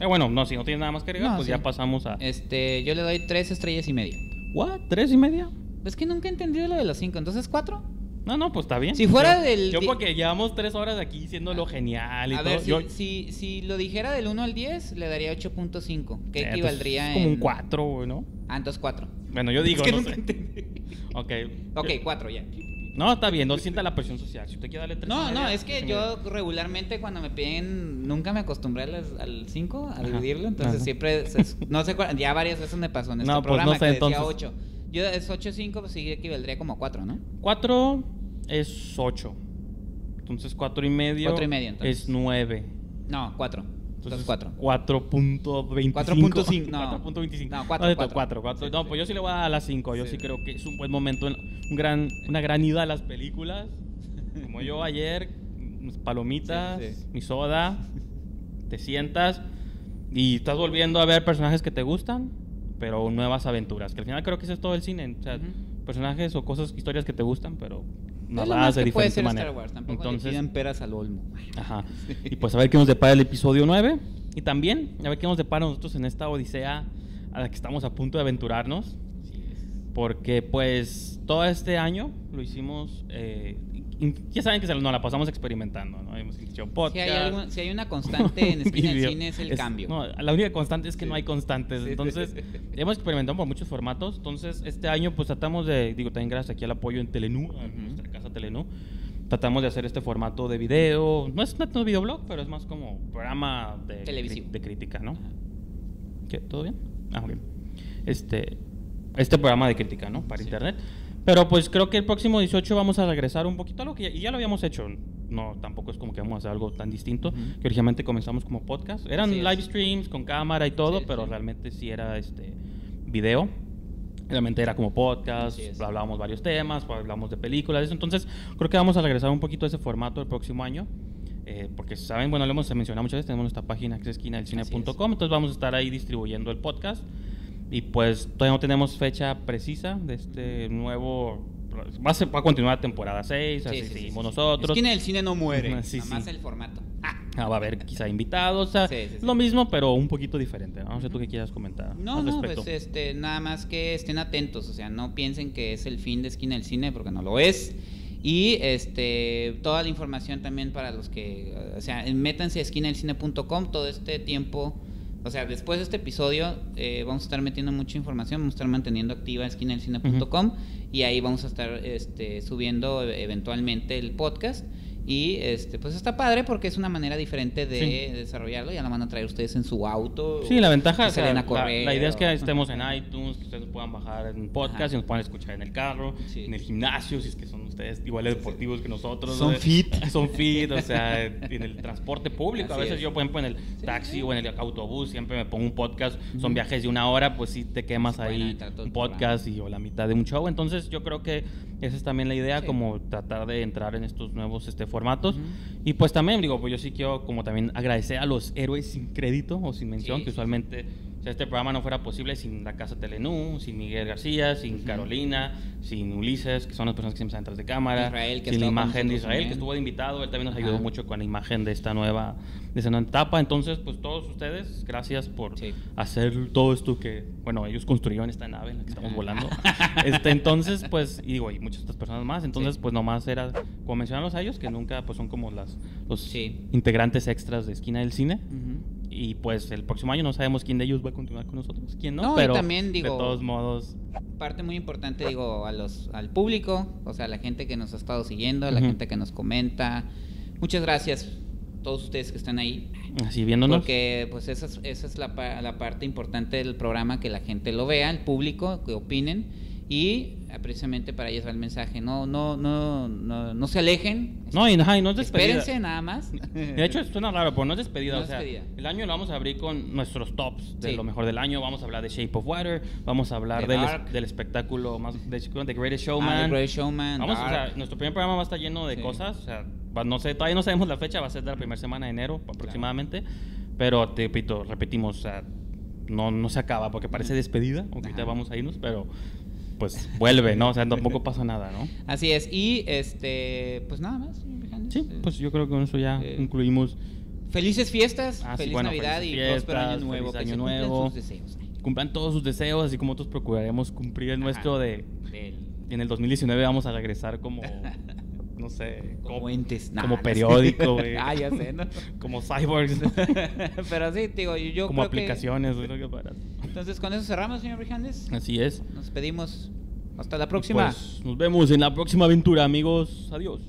Speaker 1: Eh, bueno, no, si no tienes nada más que agregar,
Speaker 2: No,
Speaker 1: pues
Speaker 2: sí.
Speaker 1: ya pasamos a...
Speaker 2: este, yo le doy tres estrellas y media.
Speaker 1: ¿What? ¿Tres y media?
Speaker 2: Es que nunca he entendido lo de los cinco, entonces cuatro.
Speaker 1: No, no, pues está bien.
Speaker 2: Si fuera
Speaker 1: Yo-
Speaker 2: del
Speaker 1: Yo porque llevamos tres horas aquí diciendo lo genial y
Speaker 2: A
Speaker 1: todo.
Speaker 2: ver, si,
Speaker 1: yo,
Speaker 2: si, si lo dijera del 1 al 10, le daría 8.5. ¿Qué
Speaker 1: Eh,
Speaker 2: equivaldría
Speaker 1: como
Speaker 2: en...?
Speaker 1: un 4, güey, ¿no?
Speaker 2: Ah, entonces 4.
Speaker 1: Bueno, yo digo,
Speaker 2: es que
Speaker 1: no
Speaker 2: nunca
Speaker 1: sé. Ok.
Speaker 2: Ok, 4 ya.
Speaker 1: No, está bien, no sienta la presión social. Si usted quiere darle tres.
Speaker 2: No,
Speaker 1: y
Speaker 2: no,
Speaker 1: media,
Speaker 2: es que yo
Speaker 1: media.
Speaker 2: regularmente cuando me piden, nunca me acostumbré al 5, a dividirlo, entonces
Speaker 1: Ajá.
Speaker 2: siempre, se- no sé, cuál- ya varias veces me pasó en este
Speaker 1: No, pues,
Speaker 2: programa
Speaker 1: no sé,
Speaker 2: que decía
Speaker 1: entonces-
Speaker 2: 8. Yo es 8.5, pues sí equivaldría como a 4, ¿no?
Speaker 1: Cuatro es 8. Entonces, cuatro y medio.
Speaker 2: Cuatro y medio, entonces.
Speaker 1: Es 9.
Speaker 2: No, 4.
Speaker 1: Entonces,
Speaker 2: Entonces 4.
Speaker 1: 4.25.
Speaker 2: 4.5, no.
Speaker 1: 4.25.
Speaker 2: No, cuatro,
Speaker 1: de
Speaker 2: cuatro.
Speaker 1: 4, 4.
Speaker 2: Sí,
Speaker 1: No,
Speaker 2: sí.
Speaker 1: pues yo sí le voy a dar a las 5. Yo
Speaker 2: Sí.
Speaker 1: sí creo que es un buen momento, un gran, una gran ida a las películas. Como yo ayer, mis palomitas, mi soda, te sientas y estás volviendo a ver personajes que te gustan, pero nuevas aventuras. Que al final creo que eso es todo el cine. O sea,
Speaker 2: Ujú.
Speaker 1: personajes o cosas, historias que te gustan, pero
Speaker 2: Es lo más
Speaker 1: de
Speaker 2: que puede ser
Speaker 1: manera.
Speaker 2: Star Wars, tampoco
Speaker 1: Entonces,
Speaker 2: le pidan peras al olmo.
Speaker 1: Ajá. Y pues a ver qué nos depara el episodio 9. Y también a ver qué nos depara nosotros en esta odisea a la que estamos a punto de aventurarnos. Porque pues todo este año lo hicimos... eh, ya saben que se, nos la pasamos experimentando, ¿no? Hemos hecho podcast.
Speaker 2: Si hay, si hay una constante en del
Speaker 1: video.
Speaker 2: cine es el cambio.
Speaker 1: No, la única constante es que
Speaker 2: Sí.
Speaker 1: no hay constantes. Entonces, hemos experimentado por muchos formatos. Entonces, este año, pues tratamos de, digo, también gracias aquí al apoyo en Telenú,
Speaker 2: Ujú.
Speaker 1: nuestra casa Telenú. Tratamos de hacer este formato de video. No es no es videoblog, pero es más como programa de,
Speaker 2: Televisivo.
Speaker 1: cri- de crítica, ¿no? ¿Qué? ¿Todo bien? Ah, ok. Este, este programa de crítica, ¿no? Para
Speaker 2: Sí.
Speaker 1: internet. Pero pues creo que el próximo 18 vamos a regresar un poquito a lo que ya, ya lo habíamos hecho. No, tampoco es como que vamos a hacer algo tan distinto.
Speaker 2: Ujú.
Speaker 1: Que originalmente comenzamos como podcast. Eran
Speaker 2: es.
Speaker 1: live streams con cámara y todo,
Speaker 2: Sí,
Speaker 1: pero
Speaker 2: sí.
Speaker 1: realmente sí era este video. Realmente era como podcast, hablábamos varios temas, hablábamos de películas, eso. Entonces, creo que vamos a regresar un poquito a ese formato el próximo año. eh, porque saben, bueno, lo hemos mencionado muchas veces, tenemos nuestra página que es esquinadelcine.com, entonces vamos a estar ahí distribuyendo el podcast. Y pues todavía no tenemos fecha precisa de este nuevo va a, ser- va a continuar temporada 6, así
Speaker 2: Sí,
Speaker 1: seguimos
Speaker 2: sí,
Speaker 1: nosotros.
Speaker 2: Esquina del cine no muere. Nada más el formato. Ah.
Speaker 1: Ah, va a haber quizá invitados, o sea, lo mismo, pero un poquito diferente. ¿no? No sé tú qué quieras comentar
Speaker 2: No, no, pues este, nada más que estén atentos, o sea, no piensen que es el fin de esquina del cine, porque no lo es. Y este, toda la información también para los que, o sea, métanse a esquinadelcine.com todo este tiempo. O sea, después de este episodio eh, vamos a estar metiendo mucha información, vamos a estar manteniendo activa esquinadelcine.com y ahí vamos a estar este, subiendo eh, eventualmente el podcast. Y este, pues está padre porque es una manera diferente de
Speaker 1: Sí.
Speaker 2: desarrollarlo. Ya lo van a traer ustedes en su auto.
Speaker 1: Sí, la ventaja,
Speaker 2: si
Speaker 1: o sea,
Speaker 2: salen a
Speaker 1: la- idea es que estemos en iTunes, que ustedes nos puedan bajar en podcast
Speaker 2: Ajá.
Speaker 1: y nos puedan escuchar en el carro,
Speaker 2: Sí.
Speaker 1: en el gimnasio, si es que son ustedes igual de
Speaker 2: Sí, sí.
Speaker 1: deportivos que nosotros.
Speaker 2: Son fit.
Speaker 1: Son fit, o sea, en el transporte público. a veces
Speaker 2: es.
Speaker 1: yo, por ejemplo, en el
Speaker 2: Sí,
Speaker 1: taxi
Speaker 2: sí.
Speaker 1: o en el autobús siempre me pongo un podcast. Son viajes de una hora, pues sí te quemas ahí un podcast y, o la mitad de un show. Entonces yo creo que esa es también la idea,
Speaker 2: Sí.
Speaker 1: como tratar de entrar en estos nuevos este, formatos. Y pues también, digo, pues yo sí quiero como también agradecer a los héroes sin crédito o sin mención,
Speaker 2: Sí,
Speaker 1: que usualmente este programa no fuera posible sin la Casa Telenú, sin Miguel García, sin
Speaker 2: Ujú.
Speaker 1: Carolina, sin Ulises, que son las personas que siempre están detrás de cámara,
Speaker 2: Israel, que
Speaker 1: sin la imagen de Israel,
Speaker 2: también.
Speaker 1: que estuvo de invitado, él también nos ayudó mucho con la imagen de esta nueva, de esta nueva etapa. Entonces, pues todos ustedes, gracias por
Speaker 2: Sí.
Speaker 1: hacer todo esto que, bueno, ellos construyeron esta nave en la que estamos volando. este, entonces, pues, y digo, y muchas otras personas más. Entonces,
Speaker 2: Sí.
Speaker 1: pues nomás era como mencionarlos a ellos, que nunca, pues son como las, los
Speaker 2: Sí.
Speaker 1: integrantes extras de Esquina del Cine.
Speaker 2: Ujú.
Speaker 1: Y pues el próximo año no sabemos quién de ellos va a continuar con nosotros, quién no,
Speaker 2: No,
Speaker 1: pero
Speaker 2: también, digo-
Speaker 1: de todos modos,
Speaker 2: Parte muy importante, digo, a los, al público, o sea, a la gente que nos ha estado siguiendo, a la
Speaker 1: Ujú.
Speaker 2: gente que nos comenta. Muchas gracias, todos ustedes que están ahí.
Speaker 1: así viéndonos.
Speaker 2: Porque pues esa es, esa es la, la parte importante del programa, que la gente lo vea, el público, que opinen. Y eh, precisamente para ellos va el mensaje. No, no, no, no, no se alejen.
Speaker 1: No, y, ajá, y no es despedida.
Speaker 2: Espérense nada más.
Speaker 1: De hecho, suena raro, pero no es despedida.
Speaker 2: No
Speaker 1: o sea,
Speaker 2: despedida.
Speaker 1: el año lo vamos a abrir con nuestros tops de
Speaker 2: Sí.
Speaker 1: lo mejor del año. Vamos a hablar de Shape of Water, vamos a hablar
Speaker 2: De
Speaker 1: del, es- del espectáculo más de The Greatest
Speaker 2: Ah,
Speaker 1: Showman.
Speaker 2: The Great Showman,
Speaker 1: Vamos, o sea, nuestro primer programa va a estar lleno de
Speaker 2: Sí.
Speaker 1: cosas. O sea, va- no sé, todavía no sabemos la fecha, va a ser de la primera semana de enero aproximadamente. Pero te repito, repetimos, o sea, no, no se acaba porque parece despedida, aunque ahorita vamos a irnos, pero pues vuelve, ¿no? O sea, tampoco pasa nada, ¿no?
Speaker 2: Así es. Y este, pues nada más.
Speaker 1: Sí,
Speaker 2: Eh,
Speaker 1: pues yo creo que con eso ya
Speaker 2: eh,
Speaker 1: concluimos.
Speaker 2: Felices fiestas,
Speaker 1: Ah, sí,
Speaker 2: feliz
Speaker 1: bueno,
Speaker 2: Navidad y
Speaker 1: felices
Speaker 2: próspero año nuevo.
Speaker 1: feliz
Speaker 2: que
Speaker 1: año
Speaker 2: se cumplan
Speaker 1: nuevo.
Speaker 2: sus deseos.
Speaker 1: Cumplan todos sus deseos, así como nosotros procuraremos cumplir el nuestro
Speaker 2: Ajá.
Speaker 1: de... Y en el 2019 vamos a regresar como... No sé,
Speaker 2: como entes. Nah,
Speaker 1: como
Speaker 2: no
Speaker 1: periódico, güey.
Speaker 2: ah, ya sé, ¿no?
Speaker 1: como cyborgs, ¿no?
Speaker 2: Pero sí, digo, yo,
Speaker 1: como
Speaker 2: creo que-
Speaker 1: aplicaciones. que para-
Speaker 2: Entonces, con eso cerramos, señor Brijandes.
Speaker 1: Así es.
Speaker 2: Nos pedimos. Hasta la próxima.
Speaker 1: Pues, nos vemos en la próxima aventura, amigos. Adiós.